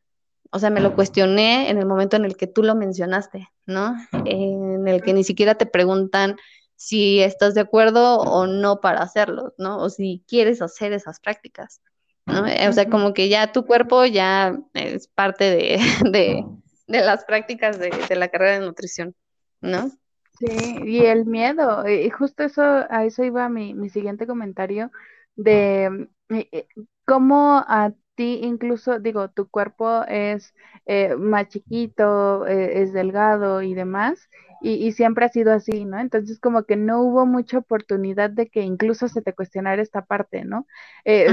o sea, me lo cuestioné en el momento en el que tú lo mencionaste, ¿no? En el que ni siquiera te preguntan si estás de acuerdo o no para hacerlo, ¿no? O si quieres hacer esas prácticas, ¿no? O sea, como que ya tu cuerpo ya es parte de, <laughs> de, las prácticas de, la carrera de nutrición, ¿no? Sí, y el miedo, y justo eso, a eso iba mi, mi siguiente comentario, de eh, eh, cómo a ti incluso, digo, tu cuerpo es eh, más chiquito, eh, es delgado y demás, y, siempre ha sido así, ¿no? Entonces como que no hubo mucha oportunidad de que incluso se te cuestionara esta parte, ¿no? Eh,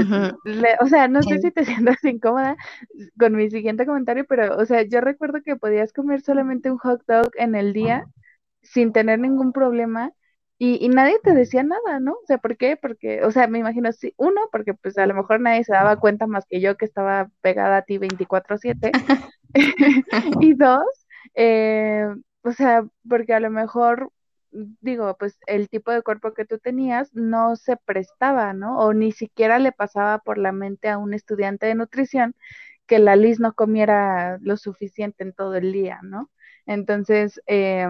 o sea, no sé si te <laughs> sientas incómoda con mi siguiente comentario, pero, o sea, yo recuerdo que podías comer solamente un hot dog en el día sin tener ningún problema y, nadie te decía nada, ¿no? O sea, ¿por qué? Porque, o sea, me imagino, sí, uno, porque pues a lo mejor nadie se daba cuenta más que yo que estaba pegada a ti 24/7. <laughs> <laughs> y dos, eh, o sea, porque a lo mejor, digo, pues el tipo de cuerpo que tú tenías no se prestaba, ¿no? O ni siquiera le pasaba por la mente a un estudiante de nutrición que la Liz no comiera lo suficiente en todo el día, ¿no? Entonces, eh,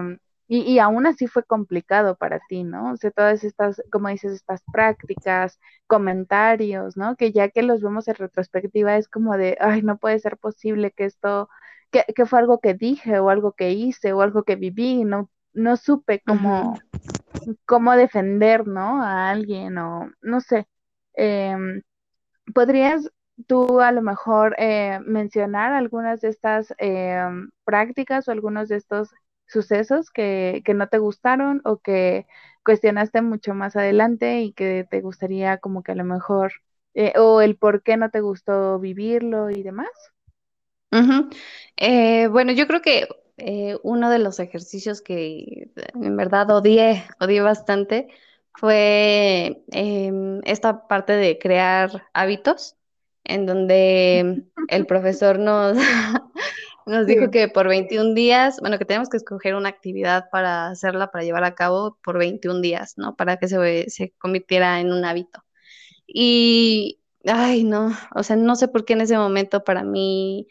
y, y, aún así fue complicado para ti, ¿no? O sea, todas estas, como dices, estas prácticas, comentarios, ¿no? Que ya que los vemos en retrospectiva es como de, ay, no puede ser posible que esto, que, que fue algo que dije o algo que hice o algo que viví, no, no supe cómo, cómo defender, ¿no? A alguien o no sé. Em, ¿Podrías tú a lo mejor eh, mencionar algunas de estas em, prácticas o algunos de estos sucesos que, que no te gustaron o que cuestionaste mucho más adelante y que te gustaría como que a lo mejor, eh, o el por qué no te gustó vivirlo y demás? Eh, bueno, yo creo que eh, uno de los ejercicios que en verdad odié, odié bastante, fue em, esta parte de crear hábitos, en donde el profesor nos, <laughs> Nos dijo que por 21 días, bueno, que tenemos que escoger una actividad para hacerla, para llevar a cabo por 21 días, ¿no? Para que se, se convirtiera en un hábito. Y, ay, no, o sea, no sé por qué en ese momento para mí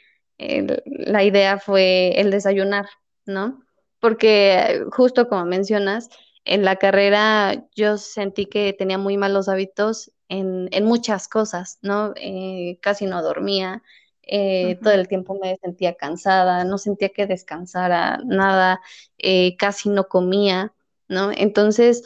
la idea fue el desayunar, ¿no? Porque justo como mencionas, en la carrera yo sentí que tenía muy malos hábitos en, en muchas cosas, ¿no? Eh, casi no dormía, eh, todo el tiempo me sentía cansada, no sentía que descansara nada, eh, casi no comía, ¿no? Entonces,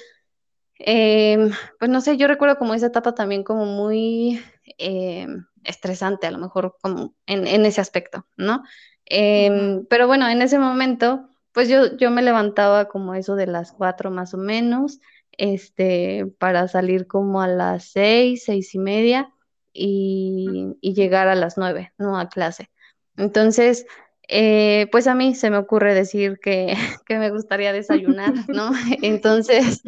em, pues no sé, yo recuerdo como esa etapa también como muy em, estresante, a lo mejor como en, ese aspecto, ¿no? Em, pero bueno, en ese momento, pues yo, yo me levantaba como eso de las cuatro más o menos, este, para salir como a las seis, seis y media y, llegar a las nueve, ¿no? A clase. Entonces, eh, pues a mí se me ocurre decir que, <laughs> me gustaría desayunar, ¿no? <laughs> Entonces,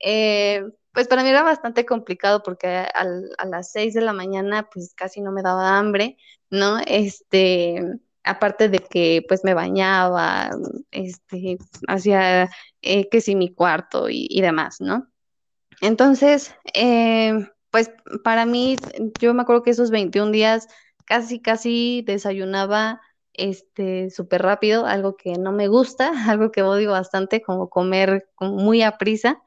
eh, pues para mí era bastante complicado porque a, las seis de la mañana pues casi no me daba hambre, ¿no? Este, aparte de que pues me bañaba, este, hacía eh, que sí mi cuarto y, demás, ¿no? Entonces, pues para mí, yo me acuerdo que esos 21 días casi, casi desayunaba este súper rápido, algo que no me gusta, <laughs> algo que odio bastante, como comer muy a prisa,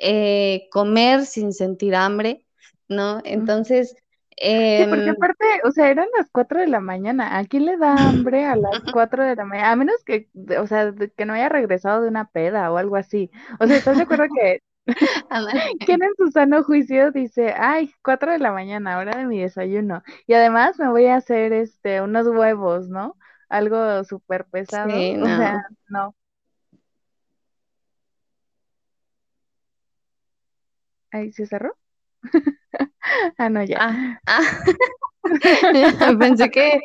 eh, comer sin sentir hambre, ¿no? Entonces... sí, porque em, aparte, o sea, eran las 4 de la mañana. ¿A quién le da hambre a las 4 de la mañana? A menos que, o sea, que no haya regresado de una peda o algo así. O sea, ¿estás de acuerdo que <laughs> <laughs> ¿Quién en su sano juicio dice, ay, cuatro de la mañana, hora de mi desayuno? Y además me voy a hacer este unos huevos, ¿no? Algo súper pesado. O sea, no. Ahí se cerró. <laughs> ah, no, ya. Ah, ah. <laughs> Pensé que,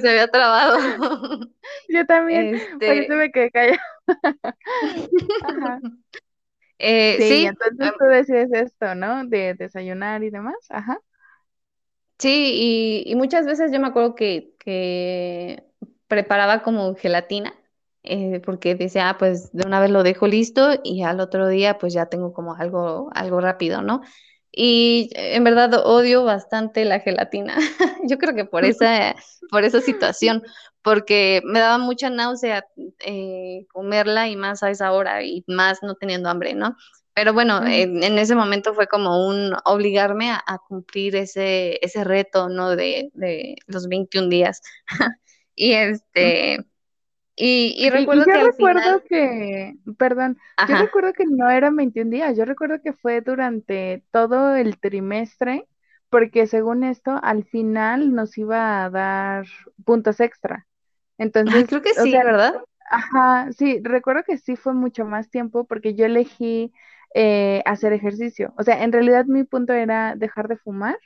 se había trabado. <laughs> Yo también, por eso este me quedé callada. Ajá. Eh, sí, entonces tú decides esto, ¿no? De desayunar y demás, ajá. Sí, y, muchas veces yo me acuerdo que, preparaba como gelatina, eh, porque decía, ah, pues de una vez lo dejo listo y al otro día pues ya tengo como algo, algo rápido, ¿no? Y en verdad odio bastante la gelatina. <laughs> Yo creo que por <laughs> esa, por esa situación, porque me daba mucha náusea eh, comerla y más a esa hora y más no teniendo hambre, ¿no? Pero bueno, en, ese momento fue como un obligarme a, cumplir ese, ese reto, ¿no? De, de los 21 días. <laughs> y este, y, recuerdo yo recuerdo que, perdón, yo recuerdo que no eran 21 días, yo recuerdo que fue durante todo el trimestre, porque según esto, al final nos iba a dar puntos extra. Entonces, creo que sí, ¿verdad? Ajá, sí, recuerdo que sí fue mucho más tiempo porque yo elegí eh, hacer ejercicio. O sea, en realidad mi punto era dejar de fumar,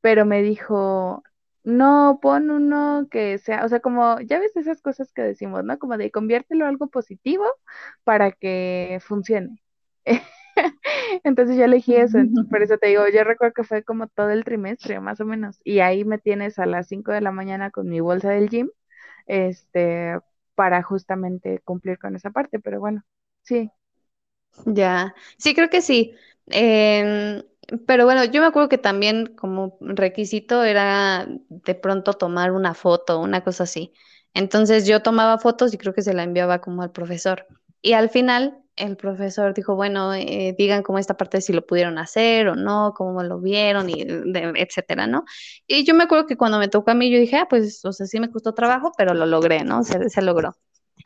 pero me dijo, no, pon uno que sea, o sea, como, ya ves esas cosas que decimos, ¿no? Como de conviértelo algo positivo para que funcione. <laughs> Entonces yo elegí eso, por eso te digo, yo recuerdo que fue como todo el trimestre, más o menos, y ahí me tienes a las 5 de la mañana con mi bolsa del gym, este, para justamente cumplir con esa parte, pero bueno, sí. Ya, sí, creo que sí. Em, pero bueno, yo me acuerdo que también como requisito era de pronto tomar una foto, una cosa así. Entonces yo tomaba fotos y creo que se la enviaba como al profesor. Y al final el profesor dijo, bueno, eh, digan cómo esta parte si lo pudieron hacer o no, cómo lo vieron, y etcétera, ¿no? Y yo me acuerdo que cuando me tocó a mí, yo dije, ah, pues, o sea, sí me costó trabajo, pero lo logré, ¿no? Se logró.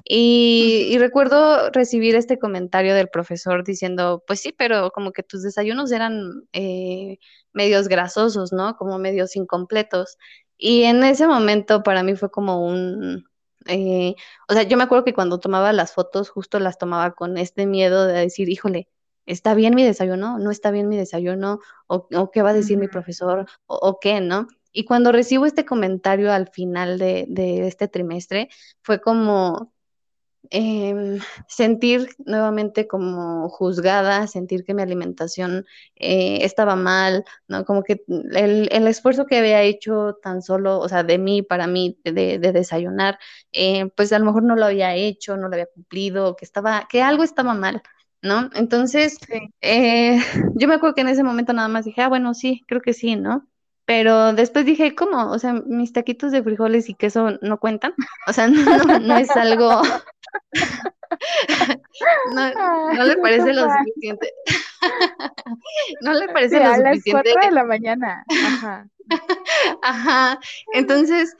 Y, recuerdo recibir este comentario del profesor diciendo, pues sí, pero como que tus desayunos eran eh, medios grasosos, ¿no? Como medios incompletos. Y en ese momento para mí fue como un, eh, o sea, yo me acuerdo que cuando tomaba las fotos, justo las tomaba con este miedo de decir, híjole, ¿está bien mi desayuno? ¿No está bien mi desayuno? ¿O, qué va a decir mi profesor? ¿O, qué, no? Y cuando recibo este comentario al final de, de este trimestre, fue como, Em, sentir nuevamente como juzgada, sentir que mi alimentación eh, estaba mal, ¿no? Como que el, esfuerzo que había hecho tan solo, o sea, de mí, para mí, de, desayunar, eh, pues a lo mejor no lo había hecho, no lo había cumplido, que estaba, que algo estaba mal. ¿No? Entonces, eh, <laughs> yo me acuerdo que en ese momento nada más dije, ah, bueno, sí, creo que sí, ¿no? Pero después dije, ¿cómo? O sea, mis taquitos de frijoles y queso no cuentan. <laughs> O sea, <laughs> no es algo, <laughs> <laughs> no, le parece lo suficiente. no le parece lo suficiente. A las de la mañana. Ajá. <laughs> Ajá. Entonces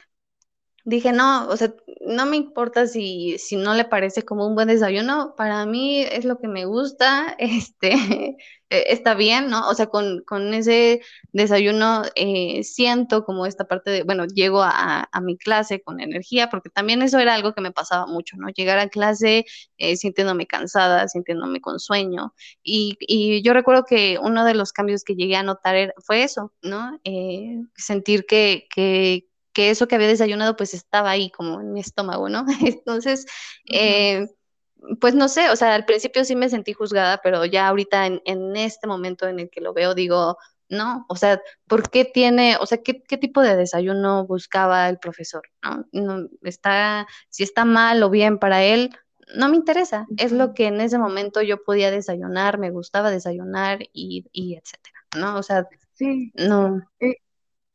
dije, no, o sea, no me importa si, si no le parece como un buen desayuno, para mí es lo que me gusta, <laughs> este, e, está bien, ¿no? O sea, con, con ese desayuno eh, siento como esta parte de, bueno, llego a, a, mi clase con energía, porque también eso era algo que me pasaba mucho, ¿no? Llegar a clase eh, sintiéndome cansada, sintiéndome con sueño, y, y, yo recuerdo que uno de los cambios que llegué a notar fue eso, ¿no? Eh, sentir que, que que eso que había desayunado pues estaba ahí como en mi estómago, ¿no? <laughs> Entonces, eh, pues no sé, o sea, al principio sí me sentí juzgada, pero ya ahorita en, este momento en el que lo veo digo, no, o sea, ¿por qué tiene, o sea, qué, tipo de desayuno buscaba el profesor? ¿no? está, si está mal o bien para él, no me interesa, es lo que en ese momento yo podía desayunar, me gustaba desayunar y, y etcétera, ¿no? O sea, sí. no. Eh,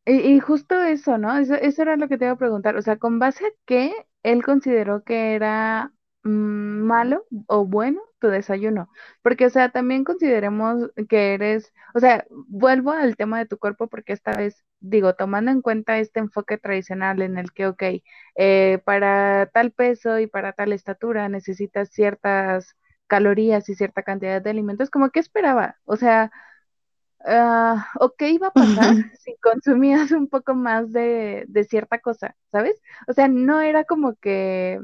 y, justo eso, ¿no? Eso, era lo que te iba a preguntar. O sea, ¿con base a qué él consideró que era mm, malo o bueno tu desayuno? Porque, o sea, también consideremos que eres, o sea, vuelvo al tema de tu cuerpo porque esta vez, digo, tomando en cuenta este enfoque tradicional en el que, ok, eh, para tal peso y para tal estatura necesitas ciertas calorías y cierta cantidad de alimentos, como que esperaba, o sea, uh, o qué iba a pasar <laughs> si consumías un poco más de, de, cierta cosa, ¿sabes? O sea, no era como que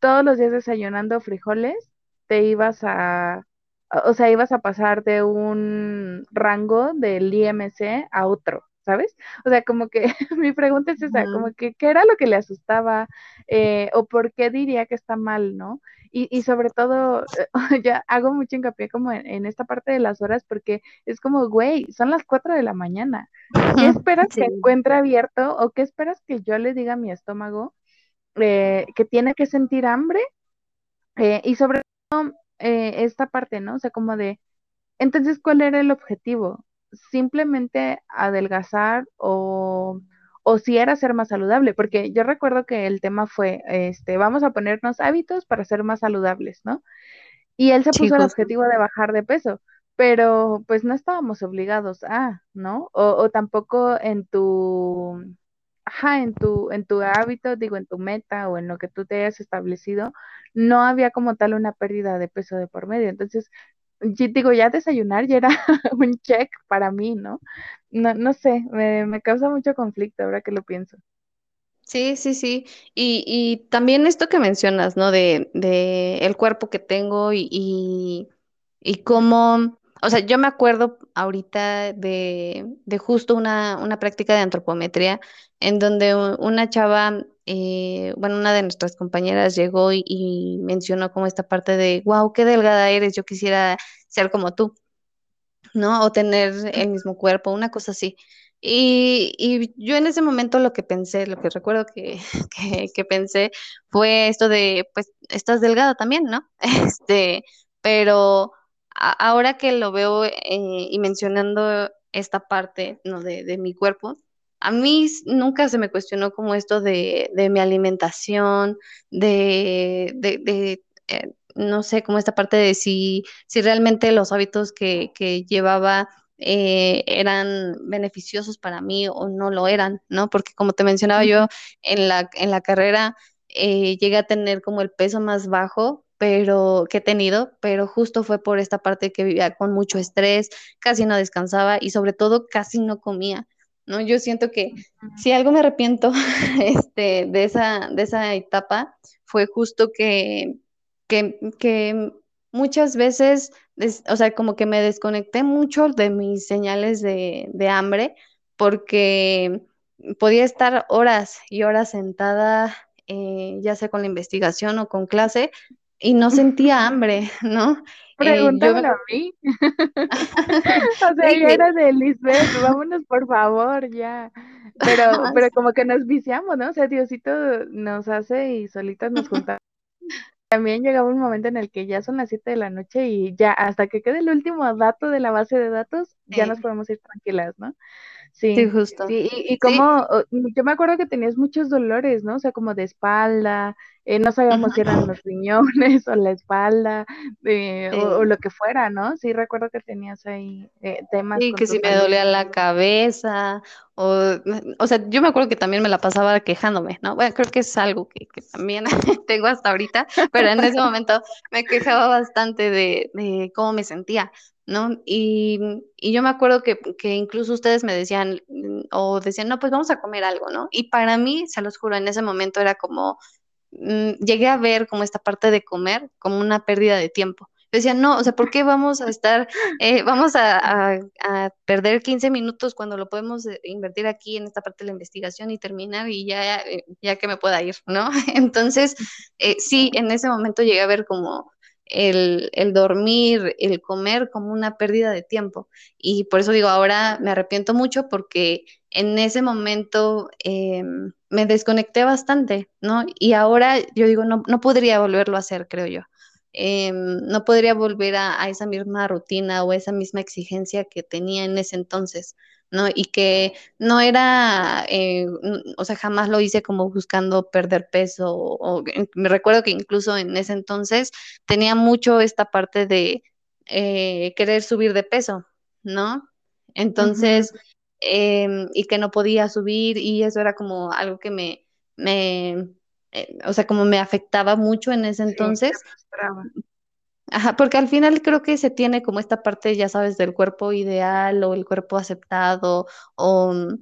todos los días desayunando frijoles te ibas a, o sea, ibas a pasar de un rango del IMC a otro, ¿sabes? O sea, como que <laughs> mi pregunta es esa, como que qué era lo que le asustaba eh, o por qué diría que está mal, ¿no? Y, y sobre todo, <laughs> ya hago mucho hincapié como en, esta parte de las horas porque es como, güey, son las 4 de la mañana. ¿Qué esperas que encuentre abierto o qué esperas que yo le diga a mi estómago eh, que tiene que sentir hambre? Eh, y sobre todo esta parte, ¿no? O sea, como de, entonces, ¿cuál era el objetivo? Simplemente adelgazar o, o si era ser más saludable, porque yo recuerdo que el tema fue, este, vamos a ponernos hábitos para ser más saludables, ¿no? Y él se puso el objetivo de bajar de peso, pero pues no estábamos obligados a, ¿no? O, o tampoco en tu, ajá, en tu, en tu hábito, digo, en tu meta o en lo que tú te hayas establecido, no había como tal una pérdida de peso de por medio. Entonces, digo, ya desayunar ya era <laughs> un check para mí, ¿no? No, no sé, me, me causa mucho conflicto ahora que lo pienso. Sí, sí, sí. Y, y también esto que mencionas, ¿no? De, de el cuerpo que tengo y, y cómo, o sea, yo me acuerdo ahorita de, de justo una, una práctica de antropometría en donde una chava, eh, bueno, una de nuestras compañeras llegó y, mencionó como esta parte de, wow, qué delgada eres, yo quisiera ser como tú. ¿no? O tener el mismo cuerpo, una cosa así. Y, y yo en ese momento lo que pensé, lo que recuerdo que, <laughs> que, que pensé fue esto de, pues, estás delgada también, ¿no? <laughs> Este, pero ahora que lo veo eh, y mencionando esta parte, ¿no? De, de mi cuerpo, a mí nunca se me cuestionó como esto de, de mi alimentación, de, de, de eh, no sé, como esta parte de si si realmente los hábitos que, que llevaba eh, eran beneficiosos para mí o no lo eran, ¿no? Porque como te mencionaba yo, en la, en la carrera eh, llegué a tener como el peso más bajo, pero que he tenido, pero justo fue por esta parte que vivía con mucho estrés, casi no descansaba y sobre todo casi no comía, ¿no? Yo siento que si algo me arrepiento <laughs> este, de esa, de esa etapa fue justo que, que, que muchas veces, des- o sea, como que me desconecté mucho de mis señales de, de hambre porque podía estar horas y horas sentada, eh, ya sea con la investigación o con clase, y no <laughs> sentía hambre, <laughs> ¿no? Eh, yo Pregúntamelo a mí. <laughs> O sea, sí, ya era de Lisbeth, vámonos por favor, ya. Pero, pero como que nos viciamos, ¿no? O sea, Diosito nos hace y solitas nos juntamos. También llegaba un momento en el que ya son las 7 de la noche y ya hasta que quede el último dato de la base de datos, ya nos sí, podemos ir tranquilas, ¿no? sí, Sí, justo. sí, y, y Sí, como, yo me acuerdo que tenías muchos dolores, ¿no? O sea, como de espalda, eh, no sabíamos si eran los riñones o la espalda, eh, o, lo que fuera, ¿no? Sí, recuerdo que tenías ahí eh, temas Sí, que si me dolía la cabeza, o, o sea, yo me acuerdo que también me la pasaba quejándome, ¿no? Bueno, creo que es algo que, que también <laughs> tengo hasta ahorita, pero en ese momento me quejaba bastante de, de cómo me sentía, ¿no? Y, y yo me acuerdo que, que incluso ustedes me decían, o decían, no, pues vamos a comer algo, ¿no? Y para mí, se los juro, en ese momento era como llegué a ver como esta parte de comer como una pérdida de tiempo. Decía, no, o sea, ¿por qué vamos a estar, eh, vamos a perder 15 minutos cuando lo podemos eh, invertir aquí en esta parte de la investigación y terminar y ya, eh, ya que me pueda ir, ¿no? <laughs> Entonces, eh, sí, en ese momento llegué a ver como el, el dormir, el comer como una pérdida de tiempo. Y por eso digo, ahora me arrepiento mucho porque en ese momento eh, me desconecté bastante, ¿no? Y ahora yo digo, no, no podría volverlo a hacer, creo yo. Eh, no podría volver a, a esa misma rutina o esa misma exigencia que tenía en ese entonces, ¿no? Y que no era, eh, o sea, jamás lo hice como buscando perder peso. O, o- me recuerdo que incluso en ese entonces tenía mucho esta parte de eh, querer subir de peso, ¿no? Entonces, em, y que no podía subir y eso era como algo que me, me, eh, o sea, como me afectaba mucho en ese Sí, entonces. Ajá, porque al final creo que se tiene como esta parte, ya sabes, del cuerpo ideal o el cuerpo aceptado o mm,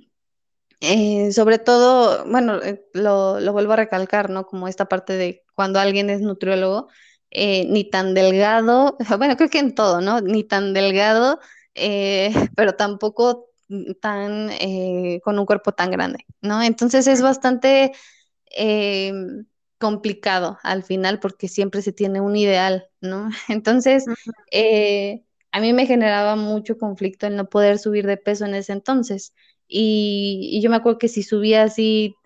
eh, sobre todo, bueno, eh, lo, lo vuelvo a recalcar, ¿no? Como esta parte de cuando alguien es nutriólogo, eh, ni tan delgado, <laughs> bueno, creo que en todo, ¿no? Ni tan delgado, <laughs> pero tampoco tan eh, con un cuerpo tan grande, ¿no? Entonces es bastante eh, complicado al final porque siempre se tiene un ideal, ¿no? <laughs> Entonces, eh, a mí me generaba mucho conflicto el no poder subir de peso en ese entonces. Y, y yo me acuerdo que si subía así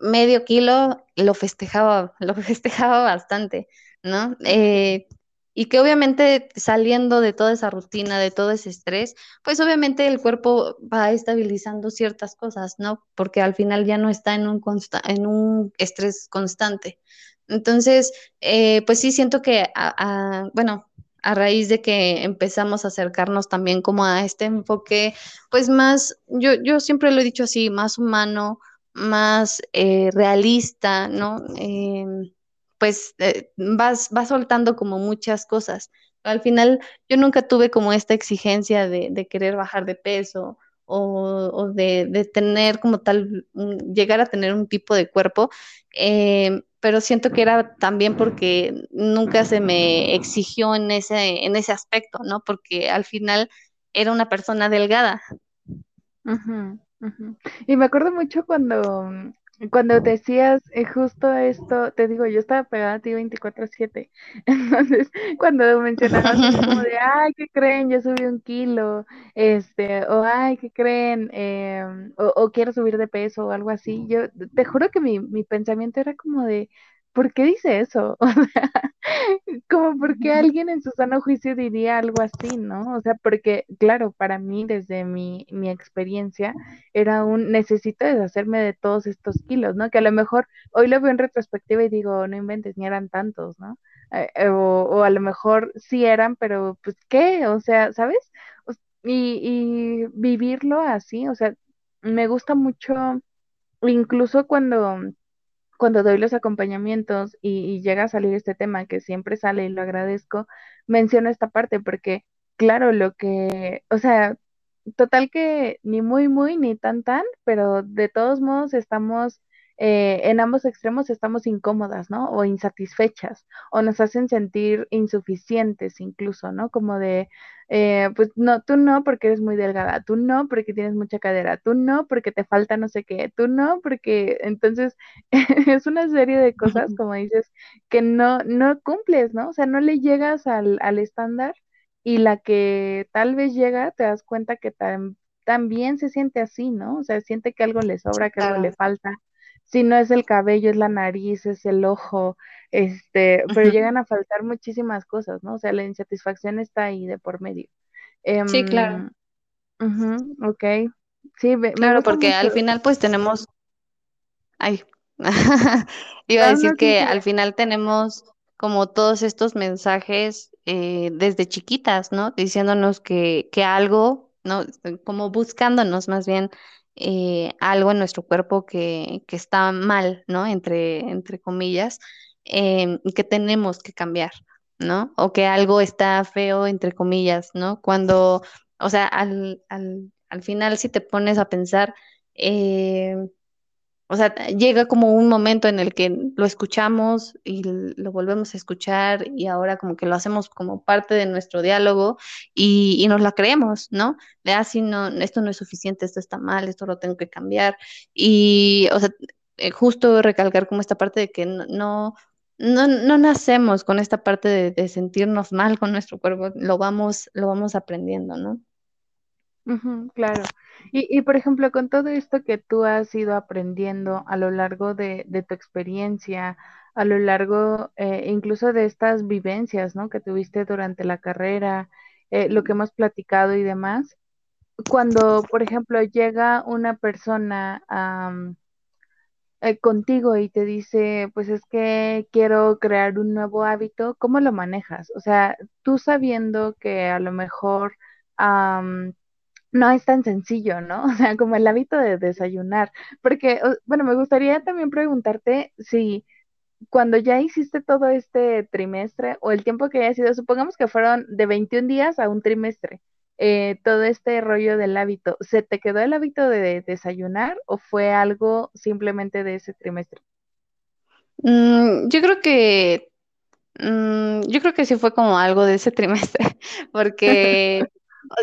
medio kilo, lo festejaba, <laughs> lo festejaba bastante, ¿no? Eh, y que obviamente saliendo de toda esa rutina, de todo ese estrés, pues obviamente el cuerpo va estabilizando ciertas cosas, ¿no? Porque al final ya no está en un, consta- en un estrés constante. Entonces, eh, pues sí siento que, bueno, a raíz de que empezamos a acercarnos también como a este enfoque, pues más, yo, yo siempre lo he dicho así, más humano, más eh, realista, ¿no? Em, pues eh, vas, vas soltando como muchas cosas. Al final, yo nunca tuve como esta exigencia de, querer bajar de peso o, de, tener como tal, llegar a tener un tipo de cuerpo, eh, pero siento que era también porque nunca se me exigió en ese, en ese aspecto, ¿no? Porque al final era una persona delgada. Y me acuerdo mucho cuando cuando decías eh, justo esto, te digo, yo estaba pegada a ti 24/7. <laughs> Entonces, cuando mencionabas como de, <laughs> ay, ¿qué creen? Yo subí un kilo, este, o ay, ¿qué creen? Em, o, quiero subir de peso o algo así. Yo te juro que mi, mi pensamiento era como de, ¿por qué dice eso? <laughs> O sea, como porque alguien en su sano juicio diría algo así, ¿no? O sea, porque, claro, para mí, desde mi, mi experiencia, era un necesito deshacerme de todos estos kilos, ¿no? Que a lo mejor hoy lo veo en retrospectiva y digo, no inventes, ni eran tantos, ¿no? Eh, eh, o, o, a lo mejor sí eran, pero pues, ¿qué? O sea, ¿sabes? Y, y vivirlo así, o sea, me gusta mucho, incluso cuando cuando doy los acompañamientos y, llega a salir este tema que siempre sale y lo agradezco, menciono esta parte porque, claro, lo que, o sea, total que ni muy, muy, ni tan, tan, pero de todos modos estamos eh, en ambos extremos estamos incómodas, ¿no? O insatisfechas, o nos hacen sentir insuficientes incluso, ¿no? Como de, eh, pues no, tú no porque eres muy delgada, tú no porque tienes mucha cadera, tú no porque te falta no sé qué, tú no porque entonces <laughs> es una serie de cosas, como dices, que no, no cumples, ¿no? O sea, no le llegas al, al estándar y la que tal vez llega, te das cuenta que también se siente así, ¿no? O sea, siente que algo le sobra, que algo le falta si no es el cabello, es la nariz, es el ojo, este, pero llegan a faltar muchísimas cosas, ¿no? O sea, la insatisfacción está ahí de por medio. sí, claro. Em, ok. Sí, claro, porque al final pues tenemos, ay, <laughs> iba a decir que al final tenemos como todos estos mensajes eh, desde chiquitas, ¿no? Diciéndonos que, que algo, ¿no? Como buscándonos más bien eh, algo en nuestro cuerpo que, que, está mal, ¿no? Entre, entre comillas, em, que tenemos que cambiar, ¿no? O que algo está feo, entre comillas, ¿no? Cuando, o sea, al, al, al final si te pones a pensar, eh, o sea, llega como un momento en el que lo escuchamos y lo volvemos a escuchar y ahora como que lo hacemos como parte de nuestro diálogo y, nos la creemos, ¿no? De así ah, no, esto no es suficiente, esto está mal, esto lo tengo que cambiar. Y, o sea, eh, justo recalcar como esta parte de que no, no, no, nacemos con esta parte de, de, sentirnos mal con nuestro cuerpo, lo vamos, lo vamos aprendiendo, ¿no? Claro. Y, y, por ejemplo, con todo esto que tú has ido aprendiendo a lo largo de, tu experiencia, a lo largo eh, incluso de estas vivencias, ¿no? Que tuviste durante la carrera, eh, lo que hemos platicado y demás, cuando, por ejemplo, llega una persona eh, contigo y te dice, pues es que quiero crear un nuevo hábito, ¿cómo lo manejas? O sea, tú sabiendo que a lo mejor no es tan sencillo, ¿no? <laughs> O sea, como el hábito de desayunar. Porque, bueno, me gustaría también preguntarte si cuando ya hiciste todo este trimestre o el tiempo que haya sido, supongamos que fueron de 21 días a un trimestre, eh, todo este rollo del hábito, ¿se te quedó el hábito de desayunar o fue algo simplemente de ese trimestre? Mm, yo creo que, mm, yo creo que sí fue como algo de ese trimestre, <laughs> porque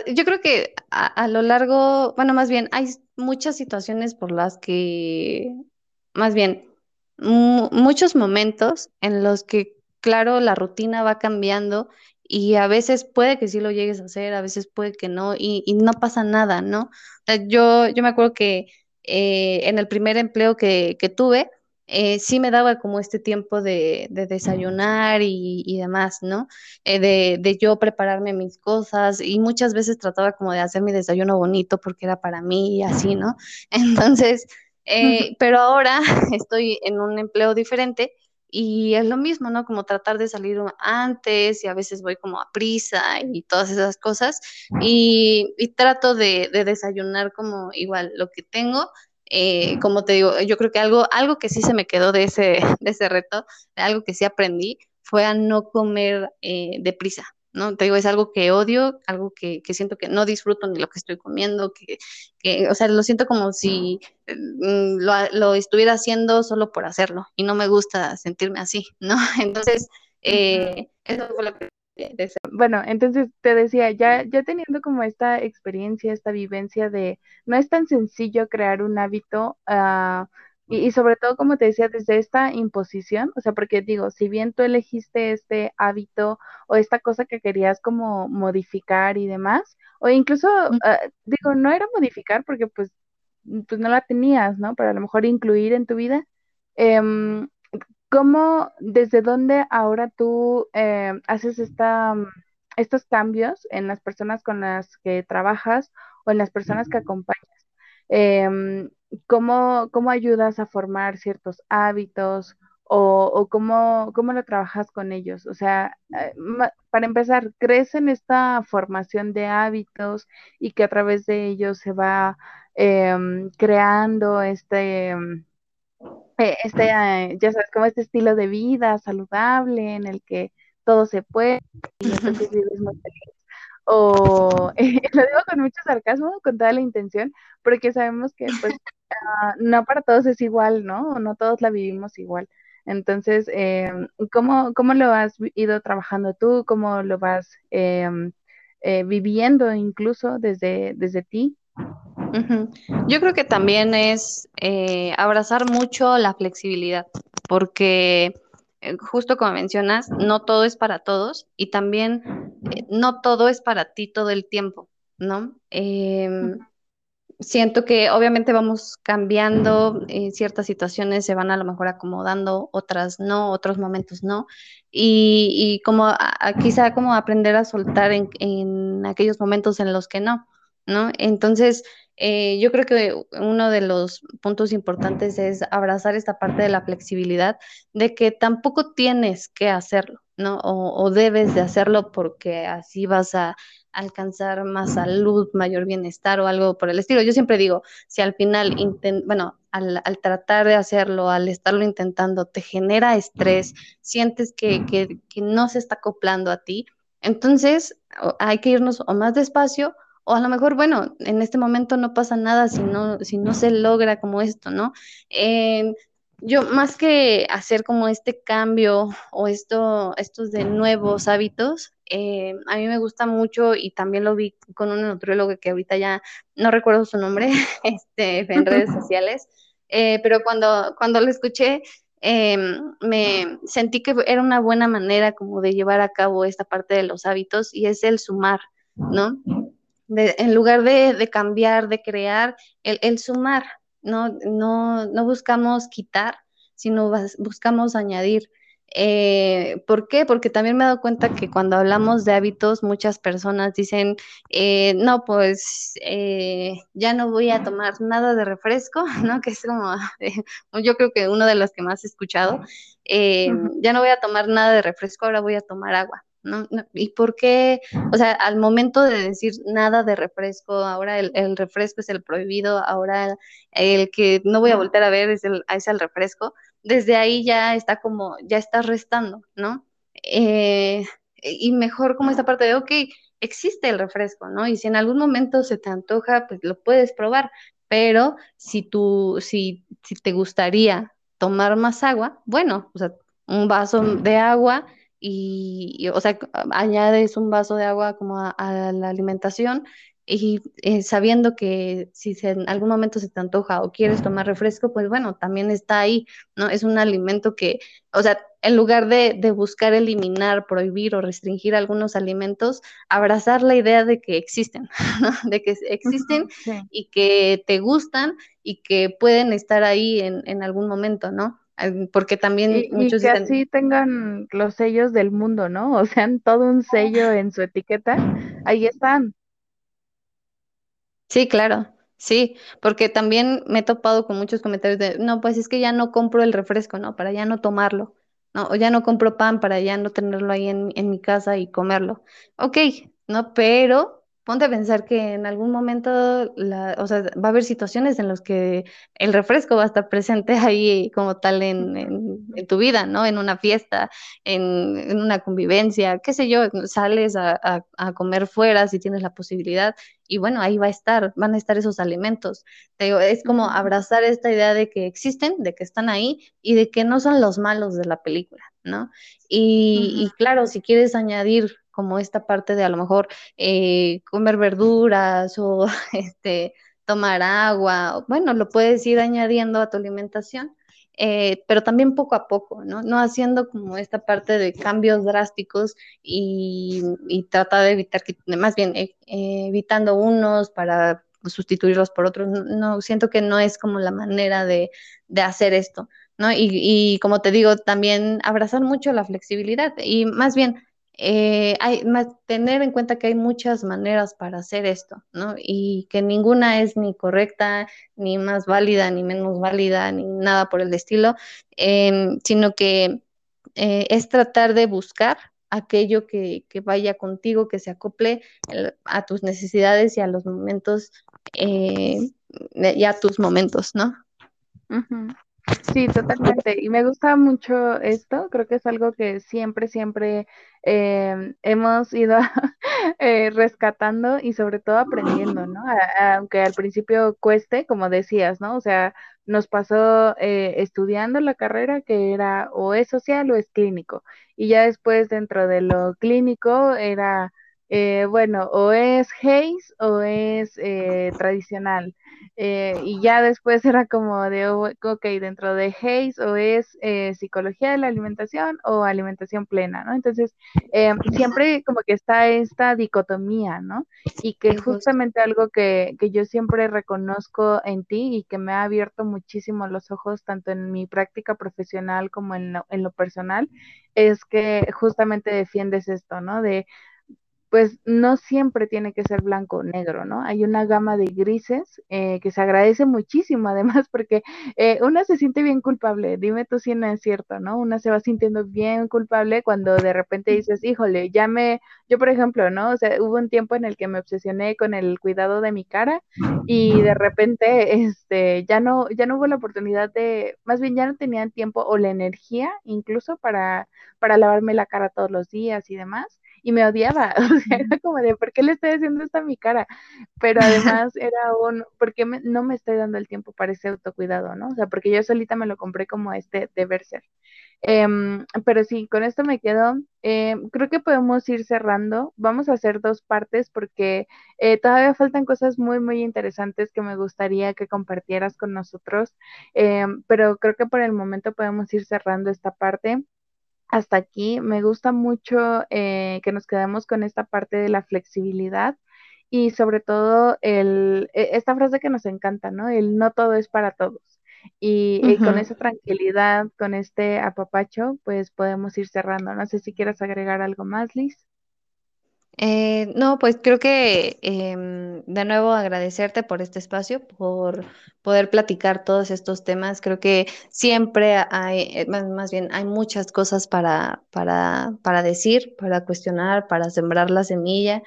yo creo que a, lo largo, bueno, más bien, hay muchas situaciones por las que, más bien, muchos momentos en los que, claro, la rutina va cambiando y a veces puede que sí lo llegues a hacer, a veces puede que no, y, no pasa nada, ¿no? yo, yo me acuerdo que eh, en el primer empleo que, que tuve, eh, sí me daba como este tiempo de, desayunar y, demás, ¿no? Eh, de, yo prepararme mis cosas y muchas veces trataba como de hacer mi desayuno bonito porque era para mí y así, ¿no? <laughs> Entonces, eh, pero ahora <laughs> estoy en un empleo diferente y es lo mismo, ¿no? Como tratar de salir antes y a veces voy como a prisa y todas esas cosas y, y trato de, de desayunar como igual lo que tengo eh, como te digo, yo creo que algo, algo que sí se me quedó de ese, <laughs> de ese reto, algo que sí aprendí, fue a no comer eh, deprisa, ¿no? Te digo, es algo que odio, algo que, que siento que no disfruto ni lo que estoy comiendo, que, que o sea, lo siento como si mm, lo, lo, estuviera haciendo solo por hacerlo y no me gusta sentirme así, ¿no? <laughs> Entonces, eh, eso fue lo que... Bueno, entonces te decía, ya, ya teniendo como esta experiencia, esta vivencia de, no es tan sencillo crear un hábito, uh, y, sobre todo, como te decía, desde esta imposición, o sea, porque digo, si bien tú elegiste este hábito o esta cosa que querías como modificar y demás, o incluso, uh, digo, no era modificar porque pues, pues no la tenías, ¿no? Pero a lo mejor incluir en tu vida. Eh, ¿Cómo, desde dónde ahora tú eh, haces esta, estos cambios en las personas con las que trabajas o en las personas que acompañas? Eh, ¿cómo, ¿cómo, ayudas a formar ciertos hábitos o, o cómo, cómo, lo trabajas con ellos? O sea, eh, para empezar, ¿crees en esta formación de hábitos y que a través de ellos se va em, creando este eh, este, ya sabes, como este estilo de vida saludable en el que todo se puede y entonces vives muy feliz o <laughs> eh, lo digo con mucho sarcasmo, con toda la intención, porque sabemos que pues uh, <laughs> no para todos es igual, ¿no? No todos la vivimos igual. Entonces, eh, ¿cómo, ¿cómo, lo has ido trabajando tú? ¿Cómo lo vas eh, eh, viviendo incluso desde, desde ti? Uh -huh. Yo creo que también es eh, abrazar mucho la flexibilidad, porque eh, justo como mencionas, no todo es para todos y también eh, no todo es para ti todo el tiempo, ¿no? Eh, siento que obviamente vamos cambiando, ciertas situaciones se van a lo mejor acomodando, otras no, otros momentos no, y, y como a, a, quizá como aprender a soltar en, en, aquellos momentos en los que no, ¿no? Entonces, eh, yo creo que uno de los puntos importantes es abrazar esta parte de la flexibilidad, de que tampoco tienes que hacerlo, ¿no? O, o debes de hacerlo porque así vas a alcanzar más salud, mayor bienestar o algo por el estilo. Yo siempre digo, si al final, bueno, al, al, tratar de hacerlo, al estarlo intentando, te genera estrés, sientes que, que, que no se está acoplando a ti, entonces hay que irnos o más despacio o a lo mejor, bueno, en este momento no pasa nada si no, si no se logra como esto, ¿no? Eh, yo más que hacer como este cambio o esto, estos de nuevos hábitos, eh, a mí me gusta mucho y también lo vi con un nutriólogo que ahorita ya no recuerdo su nombre <laughs> este, en redes <laughs> sociales, eh, pero cuando, cuando lo escuché eh, me sentí que era una buena manera como de llevar a cabo esta parte de los hábitos y es el sumar, ¿no? De, en lugar de, de, cambiar, de crear, el, el sumar, no, no, no, buscamos quitar, sino buscamos añadir. Eh, ¿Por qué? Porque también me he dado cuenta que cuando hablamos de hábitos, muchas personas dicen, eh, no, pues eh, ya no voy a tomar nada de refresco, <laughs> ¿no? Que es como, yo creo que uno de los que más he escuchado, uh -huh. ya no voy a tomar nada de refresco, ahora voy a tomar agua. ¿No? ¿Y por qué? O sea, al momento de decir nada de refresco, ahora el, el, refresco es el prohibido, ahora el que no voy a volver a ver es el, es el refresco, desde ahí ya está como, ya está restando, ¿no? Eh, y mejor como esta parte de, ok, existe el refresco, ¿no? Y si en algún momento se te antoja, pues lo puedes probar, pero si tú, si, si te gustaría tomar más agua, bueno, o sea, un vaso de agua y, y, o sea, añades un vaso de agua como a, a la alimentación y eh, sabiendo que si se, en algún momento se te antoja o quieres tomar refresco, pues bueno, también está ahí, ¿no? Es un alimento que, o sea, en lugar de, de buscar eliminar, prohibir o restringir algunos alimentos, abrazar la idea de que existen, <laughs> ¿no? De que existen sí. y que te gustan y que pueden estar ahí en, en algún momento, ¿no? Porque también y, muchos y que así tengan los sellos del mundo, ¿no? O sea, todo un sello en su etiqueta, ahí están. Sí, claro, sí, porque también me he topado con muchos comentarios de, no, pues es que ya no compro el refresco, ¿no? Para ya no tomarlo, ¿no? O ya no compro pan para ya no tenerlo ahí en, en mi casa y comerlo. Ok, ¿no? Pero ponte a pensar que en algún momento, la, o sea, va a haber situaciones en las que el refresco va a estar presente <laughs> ahí como tal en, en, tu vida, ¿no? En una fiesta, en, en, una convivencia, qué sé yo, sales a, a, a, comer fuera si tienes la posibilidad y bueno, ahí va a estar, van a estar esos alimentos. Te digo, es como abrazar esta idea de que existen, de que están ahí y de que no son los malos de la película, ¿no? Y, uh -huh. y claro, si quieres añadir como esta parte de a lo mejor eh, comer verduras o <laughs> este, tomar agua, bueno, lo puedes ir añadiendo a tu alimentación, eh, pero también poco a poco, ¿no? No haciendo como esta parte de cambios drásticos y, y tratar de evitar, que, más bien eh, evitando unos para sustituirlos por otros, no, siento que no es como la manera de, de hacer esto, ¿no? Y, y como te digo, también abrazar mucho la flexibilidad y más bien eh, hay tener en cuenta que hay muchas maneras para hacer esto, ¿no? Y que ninguna es ni correcta, ni más válida, ni menos válida, ni nada por el estilo, eh, sino que eh, es tratar de buscar aquello que, vaya contigo, que se acople a tus necesidades y a los momentos eh, y a tus momentos, ¿no? Sí, totalmente. Y me gusta mucho esto. Creo que es algo que siempre, siempre eh, hemos ido <laughs> eh, rescatando y sobre todo aprendiendo, ¿no? Aunque al principio cueste, como decías, ¿no? O sea, nos pasó eh, estudiando la carrera que era o es social o es clínico. Y ya después dentro de lo clínico era... Eh, bueno, o es Hayes o es eh, tradicional. Eh, y ya después era como de, oh, ok, dentro de Hayes o es eh, psicología de la alimentación o alimentación plena, ¿no? Entonces, eh, siempre como que está esta dicotomía, ¿no? Y que justamente algo que, que yo siempre reconozco en ti y que me ha abierto muchísimo los ojos, tanto en mi práctica profesional como en lo, en lo personal, es que justamente defiendes esto, ¿no? De pues no siempre tiene que ser blanco o negro, ¿no? Hay una gama de grises eh, que se agradece muchísimo, <laughs> además, porque eh, una se siente bien culpable, dime tú si no es cierto, ¿no? Una se va sintiendo bien culpable cuando de repente dices, híjole, ya me, yo por ejemplo, ¿no? O sea, hubo un tiempo en el que me obsesioné con el cuidado de mi cara y de repente, este, ya no, ya no hubo la oportunidad de, más bien ya no tenían tiempo o la energía incluso para, para lavarme la cara todos los días y demás y me odiaba, <laughs> o sea, era como de, ¿por qué le estoy haciendo esto a mi cara? Pero además <laughs> era un, ¿por qué me, no me estoy dando el tiempo para ese autocuidado, no? O sea, porque yo solita me lo compré como este deber ser. Eh, pero sí, con esto me quedo. Eh, creo que podemos ir cerrando. Vamos a hacer dos partes porque eh, todavía faltan cosas muy, muy interesantes que me gustaría que compartieras con nosotros. Eh, pero creo que por el momento podemos ir cerrando esta parte hasta aquí. Me gusta mucho eh, que nos quedemos con esta parte de la flexibilidad y sobre todo el, e, esta frase que nos encanta, ¿no? El no todo es para todos. Y, uh -huh. y, con esa tranquilidad, con este apapacho, pues podemos ir cerrando. No sé si quieres agregar algo más, Liz. Eh, no, pues creo que eh, de nuevo agradecerte por este espacio, por poder platicar todos estos temas. Creo que siempre hay, eh, más, bien, hay muchas cosas para, para, para, decir, para cuestionar, para sembrar la semilla.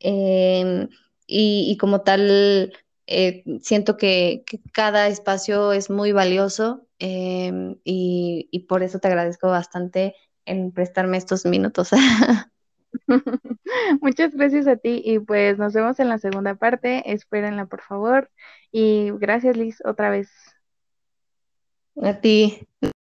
Eh, y, como tal, eh, siento que, cada espacio es muy valioso y, y por eso te agradezco bastante en prestarme estos minutos. <laughs> <laughs> Muchas gracias a ti y pues nos vemos en la segunda parte. Espérenla por favor. Y gracias Liz otra vez. A ti.